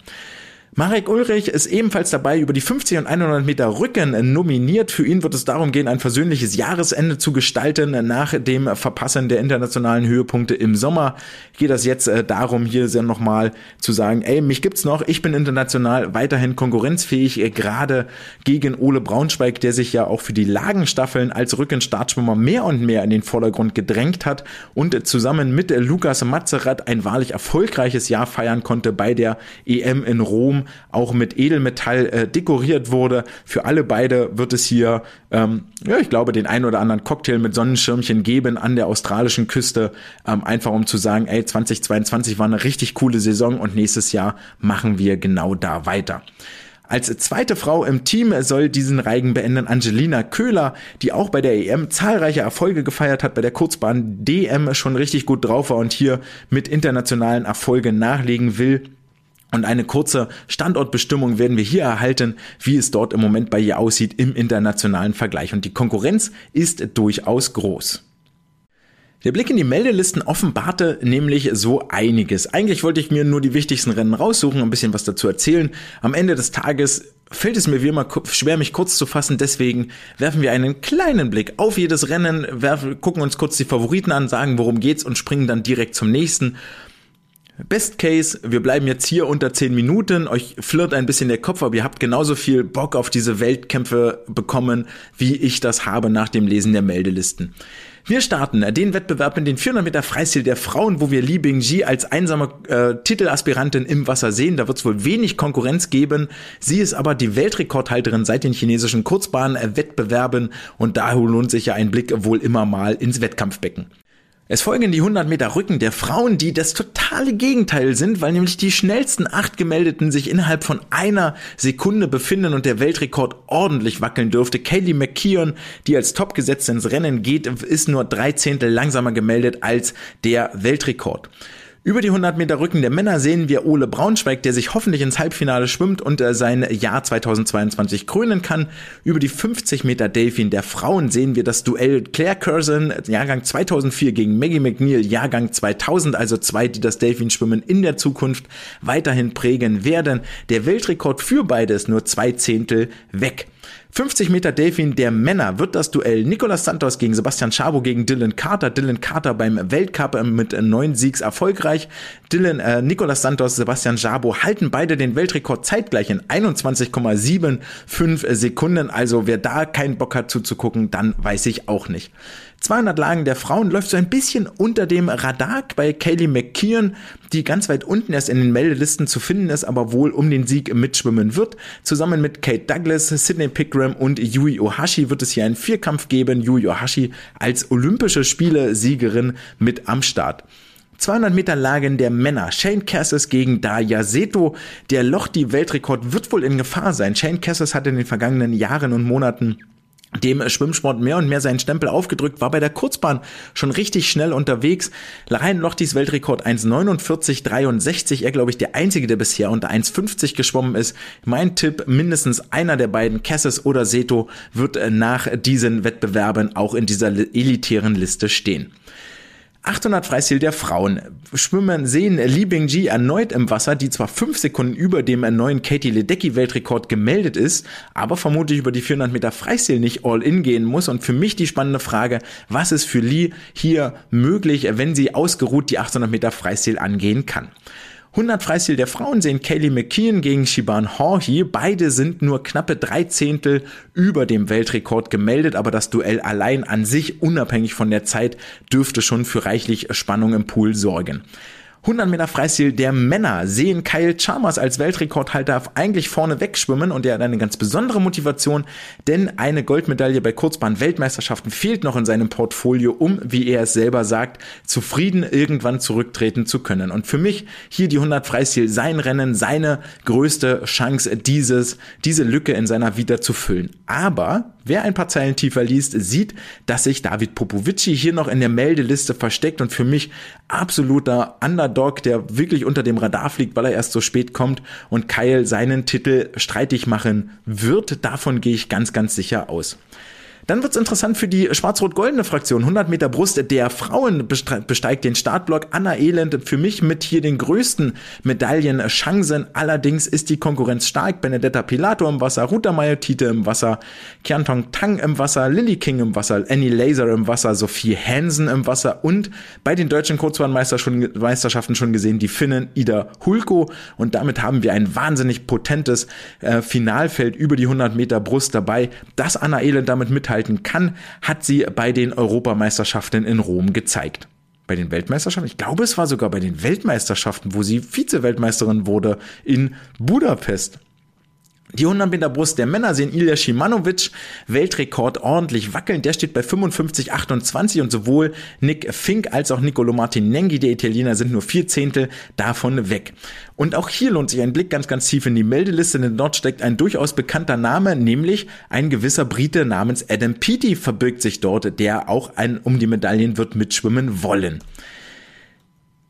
Marek Ulrich ist ebenfalls dabei, über die 50 und 100 Meter Rücken nominiert. Für ihn wird es darum gehen, ein versöhnliches Jahresende zu gestalten. Nach dem Verpassen der internationalen Höhepunkte im Sommer geht es jetzt äh, darum, hier nochmal zu sagen, ey, mich gibt's noch, ich bin international weiterhin konkurrenzfähig, äh, gerade gegen Ole Braunschweig, der sich ja auch für die Lagenstaffeln als Rückenstartschwimmer mehr und mehr in den Vordergrund gedrängt hat und zusammen mit Lukas Mazerat ein wahrlich erfolgreiches Jahr feiern konnte bei der EM in Rom auch mit Edelmetall äh, dekoriert wurde. Für alle beide wird es hier, ähm, ja, ich glaube, den ein oder anderen Cocktail mit Sonnenschirmchen geben an der australischen Küste, ähm, einfach um zu sagen, ey, 2022 war eine richtig coole Saison und nächstes Jahr machen wir genau da weiter. Als zweite Frau im Team soll diesen Reigen beenden Angelina Köhler, die auch bei der EM zahlreiche Erfolge gefeiert hat, bei der Kurzbahn DM schon richtig gut drauf war und hier mit internationalen Erfolgen nachlegen will. Und eine kurze Standortbestimmung werden wir hier erhalten, wie es dort im Moment bei ihr aussieht im internationalen Vergleich. Und die Konkurrenz ist durchaus groß. Der Blick in die Meldelisten offenbarte nämlich so einiges. Eigentlich wollte ich mir nur die wichtigsten Rennen raussuchen, ein bisschen was dazu erzählen. Am Ende des Tages fällt es mir wie immer schwer, mich kurz zu fassen. Deswegen werfen wir einen kleinen Blick auf jedes Rennen, werfen, gucken uns kurz die Favoriten an, sagen, worum geht's und springen dann direkt zum nächsten. Best Case, wir bleiben jetzt hier unter 10 Minuten, euch flirrt ein bisschen der Kopf, aber ihr habt genauso viel Bock auf diese Weltkämpfe bekommen, wie ich das habe nach dem Lesen der Meldelisten. Wir starten den Wettbewerb in den 400 Meter Freistil der Frauen, wo wir Li Bingji als einsame äh, Titelaspirantin im Wasser sehen. Da wird es wohl wenig Konkurrenz geben. Sie ist aber die Weltrekordhalterin seit den chinesischen Kurzbahnwettbewerben und daher lohnt sich ja ein Blick wohl immer mal ins Wettkampfbecken. Es folgen die 100 Meter Rücken der Frauen, die das totale Gegenteil sind, weil nämlich die schnellsten acht Gemeldeten sich innerhalb von einer Sekunde befinden und der Weltrekord ordentlich wackeln dürfte. Kaylee McKeon, die als Top gesetzt ins Rennen geht, ist nur drei Zehntel langsamer gemeldet als der Weltrekord. Über die 100 Meter Rücken der Männer sehen wir Ole Braunschweig, der sich hoffentlich ins Halbfinale schwimmt und äh, sein Jahr 2022 krönen kann. Über die 50 Meter Delfin der Frauen sehen wir das Duell Claire Curzon, Jahrgang 2004 gegen Maggie McNeil, Jahrgang 2000, also zwei, die das Delfinschwimmen in der Zukunft weiterhin prägen werden. Der Weltrekord für beides nur zwei Zehntel weg. 50 Meter Delfin der Männer wird das Duell Nicolas Santos gegen Sebastian Schabo gegen Dylan Carter. Dylan Carter beim Weltcup mit neun Siegs erfolgreich. Dylan, äh, Nicolas Santos, Sebastian Schabo halten beide den Weltrekord zeitgleich in 21,75 Sekunden. Also wer da keinen Bock hat zuzugucken, dann weiß ich auch nicht. 200 Lagen der Frauen läuft so ein bisschen unter dem Radar bei Kaylee McKeon, die ganz weit unten erst in den Meldelisten zu finden ist, aber wohl um den Sieg mitschwimmen wird. Zusammen mit Kate Douglas, Sidney Pickram und Yui Ohashi wird es hier einen Vierkampf geben. Yui Ohashi als olympische Spiele-Siegerin mit am Start. 200 Meter Lagen der Männer. Shane Cassis gegen Daya Seto. Der Loch, die Weltrekord wird wohl in Gefahr sein. Shane Cassis hat in den vergangenen Jahren und Monaten dem Schwimmsport mehr und mehr seinen Stempel aufgedrückt, war bei der Kurzbahn schon richtig schnell unterwegs. Ryan Lochtis Weltrekord 1,49,63. Er, glaube ich, der einzige, der bisher unter 1,50 geschwommen ist. Mein Tipp, mindestens einer der beiden, Cassis oder Seto, wird nach diesen Wettbewerben auch in dieser elitären Liste stehen. 800 Freistil der Frauen. Schwimmen sehen Li Bingji erneut im Wasser, die zwar fünf Sekunden über dem neuen Katie Ledecky Weltrekord gemeldet ist, aber vermutlich über die 400 Meter Freistil nicht all in gehen muss. Und für mich die spannende Frage, was ist für Li hier möglich, wenn sie ausgeruht die 800 Meter Freistil angehen kann? 100 Freistil der Frauen sehen Kaylee McKeon gegen Shiban Horhi. Beide sind nur knappe drei Zehntel über dem Weltrekord gemeldet, aber das Duell allein an sich, unabhängig von der Zeit, dürfte schon für reichlich Spannung im Pool sorgen. 100 Meter Freistil der Männer sehen Kyle Chalmers als Weltrekordhalter eigentlich vorne wegschwimmen und er hat eine ganz besondere Motivation, denn eine Goldmedaille bei Kurzbahn-Weltmeisterschaften fehlt noch in seinem Portfolio, um, wie er es selber sagt, zufrieden irgendwann zurücktreten zu können. Und für mich hier die 100 Freistil sein Rennen, seine größte Chance, dieses, diese Lücke in seiner Vita zu füllen. Aber Wer ein paar Zeilen tiefer liest, sieht, dass sich David Popovici hier noch in der Meldeliste versteckt und für mich absoluter Underdog, der wirklich unter dem Radar fliegt, weil er erst so spät kommt und Kyle seinen Titel streitig machen wird. Davon gehe ich ganz, ganz sicher aus. Dann wird's interessant für die schwarz-rot-goldene Fraktion. 100 Meter Brust der Frauen besteigt den Startblock. Anna Elend für mich mit hier den größten Medaillenchancen. Allerdings ist die Konkurrenz stark. Benedetta Pilato im Wasser, Ruta Mayotite im Wasser, Kiantong Tang im Wasser, Lily King im Wasser, Annie Laser im Wasser, Sophie Hansen im Wasser und bei den deutschen Kurzbahnmeisterschaften schon gesehen die Finnen Ida Hulko. Und damit haben wir ein wahnsinnig potentes äh, Finalfeld über die 100 Meter Brust dabei, dass Anna Elend damit mithalten mithalten kann, hat sie bei den Europameisterschaften in Rom gezeigt. Bei den Weltmeisterschaften, ich glaube, es war sogar bei den Weltmeisterschaften, wo sie Vize-Weltmeisterin wurde in Budapest. Die 100 Meter Brust der Männer sehen Ilya Shimanovic Weltrekord ordentlich wackeln. Der steht bei 55,28 und sowohl Nick Fink als auch Nicolo Martinenghi, der Italiener, sind nur vier Zehntel davon weg. Und auch hier lohnt sich ein Blick ganz, ganz tief in die Meldeliste, denn dort steckt ein durchaus bekannter Name, nämlich ein gewisser Brite namens Adam Peaty verbirgt sich dort, der auch ein, um die Medaillen wird mitschwimmen wollen.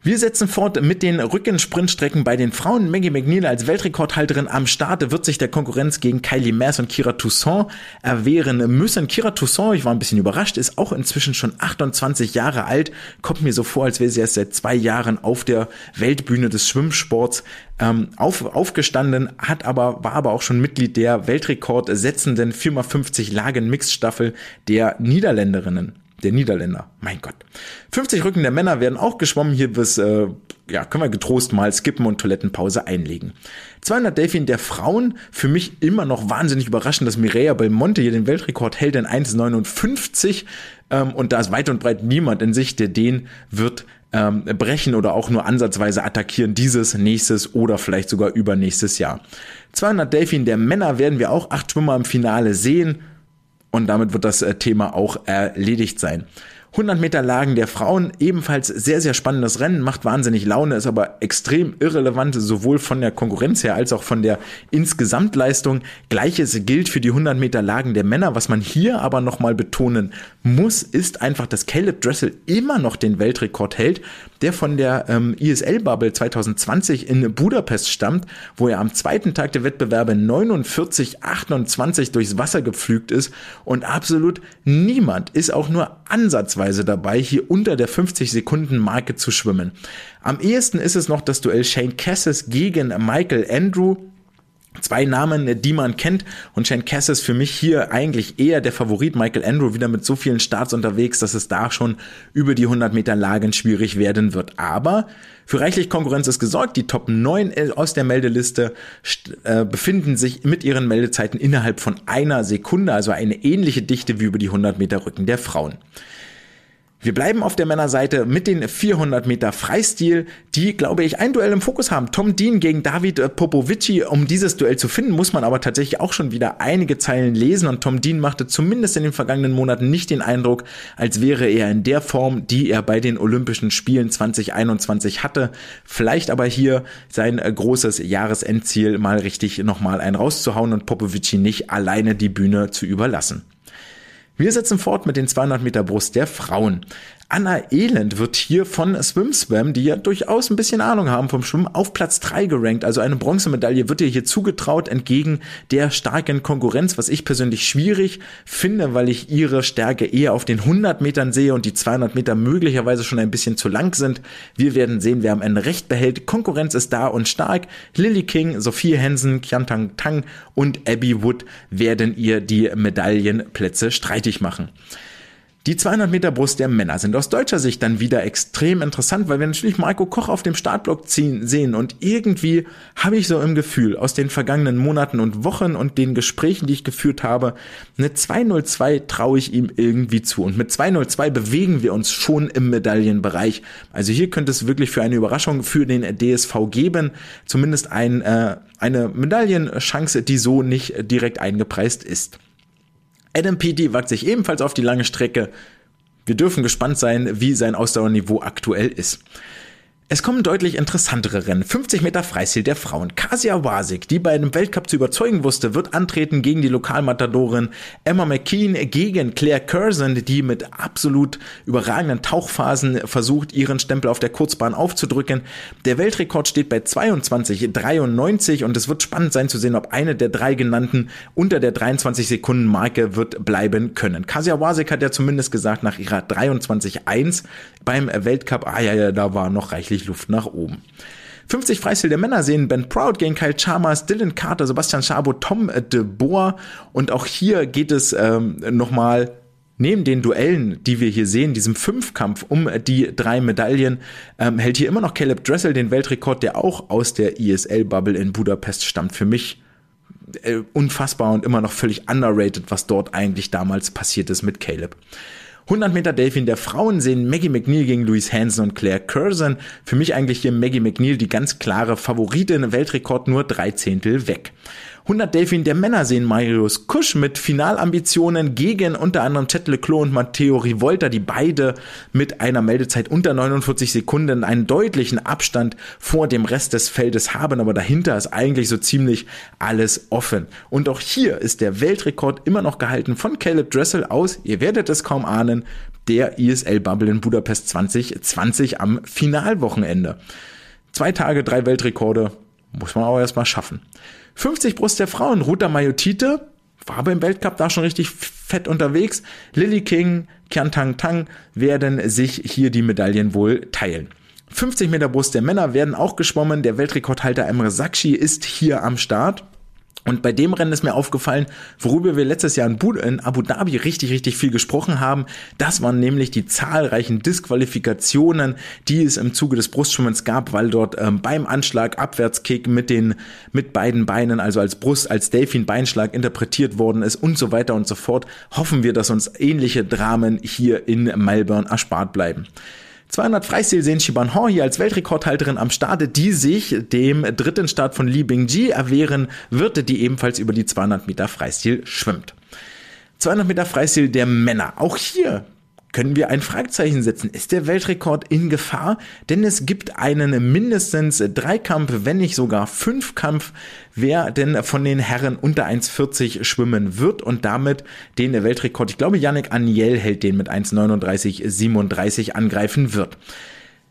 Wir setzen fort mit den Rückensprintstrecken bei den Frauen. Maggie McNeil als Weltrekordhalterin am Start wird sich der Konkurrenz gegen Kylie Mass und Kira Toussaint erwehren müssen. Kira Toussaint, ich war ein bisschen überrascht, ist auch inzwischen schon 28 Jahre alt. Kommt mir so vor, als wäre sie erst seit zwei Jahren auf der Weltbühne des Schwimmsports ähm, auf, aufgestanden, hat aber, war aber auch schon Mitglied der Weltrekord setzenden 4x50 Lagen Mixstaffel der Niederländerinnen der Niederländer. Mein Gott. 50 Rücken der Männer werden auch geschwommen. Hier bis, äh, ja, können wir getrost mal skippen und Toilettenpause einlegen. 200 Delfin der Frauen. Für mich immer noch wahnsinnig überraschend, dass Mireia Belmonte hier den Weltrekord hält in 1,59. Ähm, und da ist weit und breit niemand in sich, der den wird ähm, brechen oder auch nur ansatzweise attackieren dieses, nächstes oder vielleicht sogar übernächstes Jahr. 200 Delfin der Männer werden wir auch acht Schwimmer im Finale sehen und damit wird das äh, Thema auch erledigt sein. 100 Meter Lagen der Frauen, ebenfalls sehr, sehr spannendes Rennen, macht wahnsinnig Laune, ist aber extrem irrelevant, sowohl von der Konkurrenz her als auch von der Insgesamtleistung. Gleiches gilt für die 100 Meter Lagen der Männer. Was man hier aber nochmal betonen muss, ist einfach, dass Caleb Dressel immer noch den Weltrekord hält, der von der ähm, ISL-Bubble 2020 in Budapest stammt, wo er am zweiten Tag der Wettbewerbe 49, 28 durchs Wasser gepflügt ist und absolut niemand ist auch nur ansatzweise ansatzweise dabei, hier unter der 50 Sekunden Marke zu schwimmen. Am ehesten ist es noch das Duell Shane Cassis gegen Michael Andrew. Zwei Namen, die man kennt und Shane Cass ist für mich hier eigentlich eher der Favorit. Michael Andrew wieder mit so vielen Starts unterwegs, dass es da schon über die 100 Meter Lagen schwierig werden wird. Aber für reichlich Konkurrenz ist gesorgt. Die Top 9 aus der Meldeliste äh, befinden sich mit ihren Meldezeiten innerhalb von einer Sekunde, also eine ähnliche Dichte wie über die 100 Meter Rücken der Frauen. Wir bleiben auf der Männerseite mit den 400 Meter Freistil, die, glaube ich, ein Duell im Fokus haben. Tom Dean gegen David Popovici. Um dieses Duell zu finden, muss man aber tatsächlich auch schon wieder einige Zeilen lesen. Und Tom Dean machte zumindest in den vergangenen Monaten nicht den Eindruck, als wäre er in der Form, die er bei den Olympischen Spielen 2021 hatte. Vielleicht aber hier sein großes Jahresendziel mal richtig nochmal einen rauszuhauen und Popovici nicht alleine die Bühne zu überlassen. Wir setzen fort mit den 200 Meter Brust der Frauen. Anna Elend wird hier von Swim Swam, die ja durchaus ein bisschen Ahnung haben vom Schwimmen, auf Platz 3 gerankt. Also eine Bronzemedaille wird ihr hier zugetraut entgegen der starken Konkurrenz, was ich persönlich schwierig finde, weil ich ihre Stärke eher auf den 100 Metern sehe und die 200 Meter möglicherweise schon ein bisschen zu lang sind. Wir werden sehen, wer am Ende recht behält. Konkurrenz ist da und stark. Lily King, Sophie Hansen, Kiantang Tang und Abby Wood werden ihr die Medaillenplätze streitig machen. Die 200 Meter Brust der Männer sind aus deutscher Sicht dann wieder extrem interessant, weil wir natürlich Marco Koch auf dem Startblock ziehen, sehen und irgendwie habe ich so im Gefühl aus den vergangenen Monaten und Wochen und den Gesprächen, die ich geführt habe, eine 202 traue ich ihm irgendwie zu und mit 202 bewegen wir uns schon im Medaillenbereich. Also hier könnte es wirklich für eine Überraschung für den DSV geben, zumindest ein, äh, eine Medaillenchance, die so nicht direkt eingepreist ist. Adam Peaty wagt sich ebenfalls auf die lange Strecke. Wir dürfen gespannt sein, wie sein Ausdauerniveau aktuell ist. Es kommen deutlich interessantere Rennen. 50 Meter Freistil der Frauen. Kasia Wasik, die bei dem Weltcup zu überzeugen wusste, wird antreten gegen die Lokalmatadorin Emma McKean gegen Claire Curzon, die mit absolut überragenden Tauchphasen versucht, ihren Stempel auf der Kurzbahn aufzudrücken. Der Weltrekord steht bei 22,93 und es wird spannend sein zu sehen, ob eine der drei genannten unter der 23 Sekunden Marke wird bleiben können. Kasia Wasik hat ja zumindest gesagt, nach ihrer 23,1 beim Weltcup, ah ja, ja, da war noch reichlich reichlich Luft nach oben. 50 Freistil der Männer sehen Ben Proud gegen Kyle Chalmers, Dylan Carter, Sebastian Schabo, Tom de Boer und auch hier geht es ähm, nochmal Neben den Duellen, die wir hier sehen, diesem Fünfkampf um die drei Medaillen, ähm, hält hier immer noch Caleb Dressel den Weltrekord, der auch aus der ISL-Bubble in Budapest stammt. Für mich äh, unfassbar und immer noch völlig underrated, was dort eigentlich damals passiert ist mit Caleb. 100 Meter Delfin der Frauen sehen Maggie McNeil gegen Louise Hansen und Claire Curzon. Für mich eigentlich hier Maggie McNeil die ganz klare Favoritin, Weltrekord nur drei Zehntel weg. 100 Delfin der Männer sehen Marius Kusch mit Finalambitionen gegen unter anderem Chet Leclos und Matteo Rivolta, die beide mit einer Meldezeit unter 49 Sekunden einen deutlichen Abstand vor dem Rest des Feldes haben, aber dahinter ist eigentlich so ziemlich alles offen. Und auch hier ist der Weltrekord immer noch gehalten von Caleb Dressel aus, ihr werdet es kaum ahnen, der ISL Bubble in Budapest 2020 am Finalwochenende. Zwei Tage, drei Weltrekorde, muss man auch erstmal schaffen. 50 Brust der Frauen, Ruta Majotite, war aber im Weltcup da schon richtig fett unterwegs. Lily King, Kian Tang Tang werden sich hier die Medaillen wohl teilen. 50 Meter Brust der Männer werden auch geschwommen. Der Weltrekordhalter Emre Sakshi ist hier am Start. Und bei dem Rennen ist mir aufgefallen, worüber wir letztes Jahr in Abu Dhabi richtig, richtig viel gesprochen haben. Das waren nämlich die zahlreichen Disqualifikationen, die es im Zuge des Brustschwimmens gab, weil dort ähm, beim Anschlag Abwärtskick mit den, mit beiden Beinen, also als Brust, als Delfin-Beinschlag interpretiert worden ist und so weiter und so fort. Hoffen wir, dass uns ähnliche Dramen hier in Melbourne erspart bleiben. 200 Freistil sehen Shiban Hong hier als Weltrekordhalterin am Starte, die sich dem dritten Start von Li Bingji erwehren wird, die ebenfalls über die 200 Meter Freistil schwimmt. 200 Meter Freistil der Männer. Auch hier können wir ein Fragezeichen setzen. Ist der Weltrekord in Gefahr? Denn es gibt einen mindestens Dreikampf, wenn nicht sogar Fünfkampf, wer denn von den Herren unter 1,40 schwimmen wird und damit den Weltrekord, ich glaube, Yannick Aniel hält den mit 1,39,37 angreifen wird.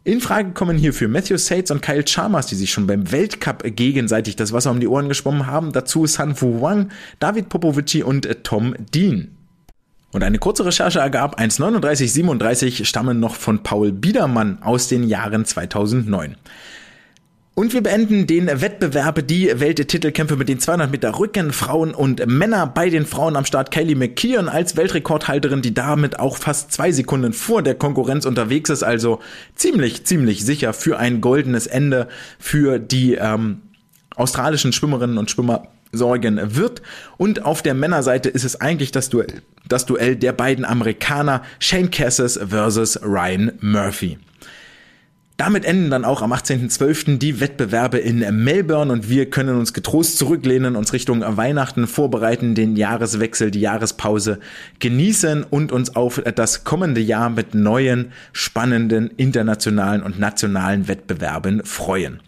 In Frage kommen hierfür Matthew Sates und Kyle Chalmers, die sich schon beim Weltcup gegenseitig das Wasser um die Ohren geschwommen haben. Dazu San Fu Wang, David Popovici und Tom Dean. Und eine kurze Recherche ergab, 1,3937 stammen noch von Paul Biedermann aus den Jahren 2009. Und wir beenden den Wettbewerb, die Welttitelkämpfe mit den 200 Meter Rücken, Frauen und Männer. Bei den Frauen am Start Kylie McKeon als Weltrekordhalterin, die damit auch fast zwei Sekunden vor der Konkurrenz unterwegs ist. Also ziemlich, ziemlich sicher für ein goldenes Ende für die ähm, australischen Schwimmerinnen und Schwimmer sorgen wird. Und auf der Männerseite ist es eigentlich das Duell, das Duell der beiden Amerikaner Shane Cassis versus Ryan Murphy. Damit enden dann auch am 18.12. die Wettbewerbe in Melbourne und wir können uns getrost zurücklehnen, uns Richtung Weihnachten vorbereiten, den Jahreswechsel, die Jahrespause genießen und uns auf das kommende Jahr mit neuen, spannenden internationalen und nationalen Wettbewerben freuen.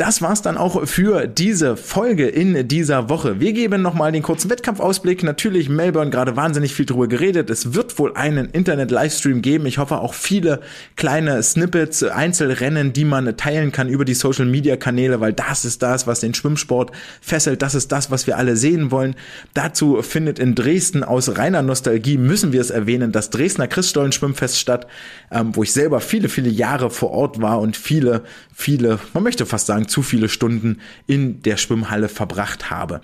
Das war's dann auch für diese Folge in dieser Woche. Wir geben nochmal den kurzen Wettkampfausblick. Natürlich Melbourne gerade wahnsinnig viel drüber geredet. Es wird wohl einen Internet-Livestream geben. Ich hoffe auch viele kleine Snippets, Einzelrennen, die man teilen kann über die Social-Media-Kanäle, weil das ist das, was den Schwimmsport fesselt. Das ist das, was wir alle sehen wollen. Dazu findet in Dresden aus reiner Nostalgie, müssen wir es erwähnen, das Dresdner Christstollen-Schwimmfest statt, ähm, wo ich selber viele, viele Jahre vor Ort war und viele, viele, man möchte fast sagen, zu viele Stunden in der Schwimmhalle verbracht habe.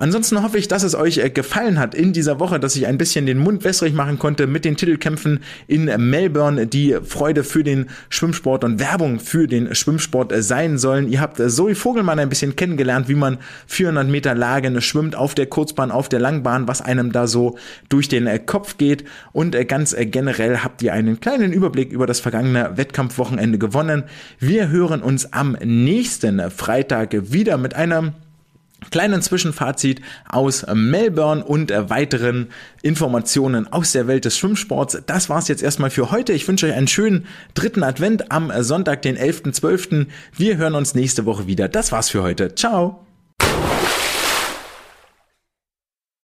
Ansonsten hoffe ich, dass es euch äh, gefallen hat in dieser Woche, dass ich ein bisschen den Mund wässrig machen konnte mit den Titelkämpfen in Melbourne, die Freude für den Schwimmsport und Werbung für den Schwimmsport äh, sein sollen. Ihr habt äh, Zoe Vogelmann ein bisschen kennengelernt, wie man 400 Meter Lagen schwimmt auf der Kurzbahn, auf der Langbahn, was einem da so durch den Kopf geht. Und ganz generell habt ihr einen kleinen Überblick über das vergangene Wettkampfwochenende gewonnen. Wir hören uns am nächsten Freitag wieder mit einem kleinen Zwischenfazit aus Melbourne und weiteren Informationen aus der Welt des Schwimmsports. Das war's jetzt erstmal für heute. Ich wünsche euch einen schönen dritten Advent am Sonntag, den 11.12. Wir hören uns nächste Woche wieder. Das war's für heute. Ciao!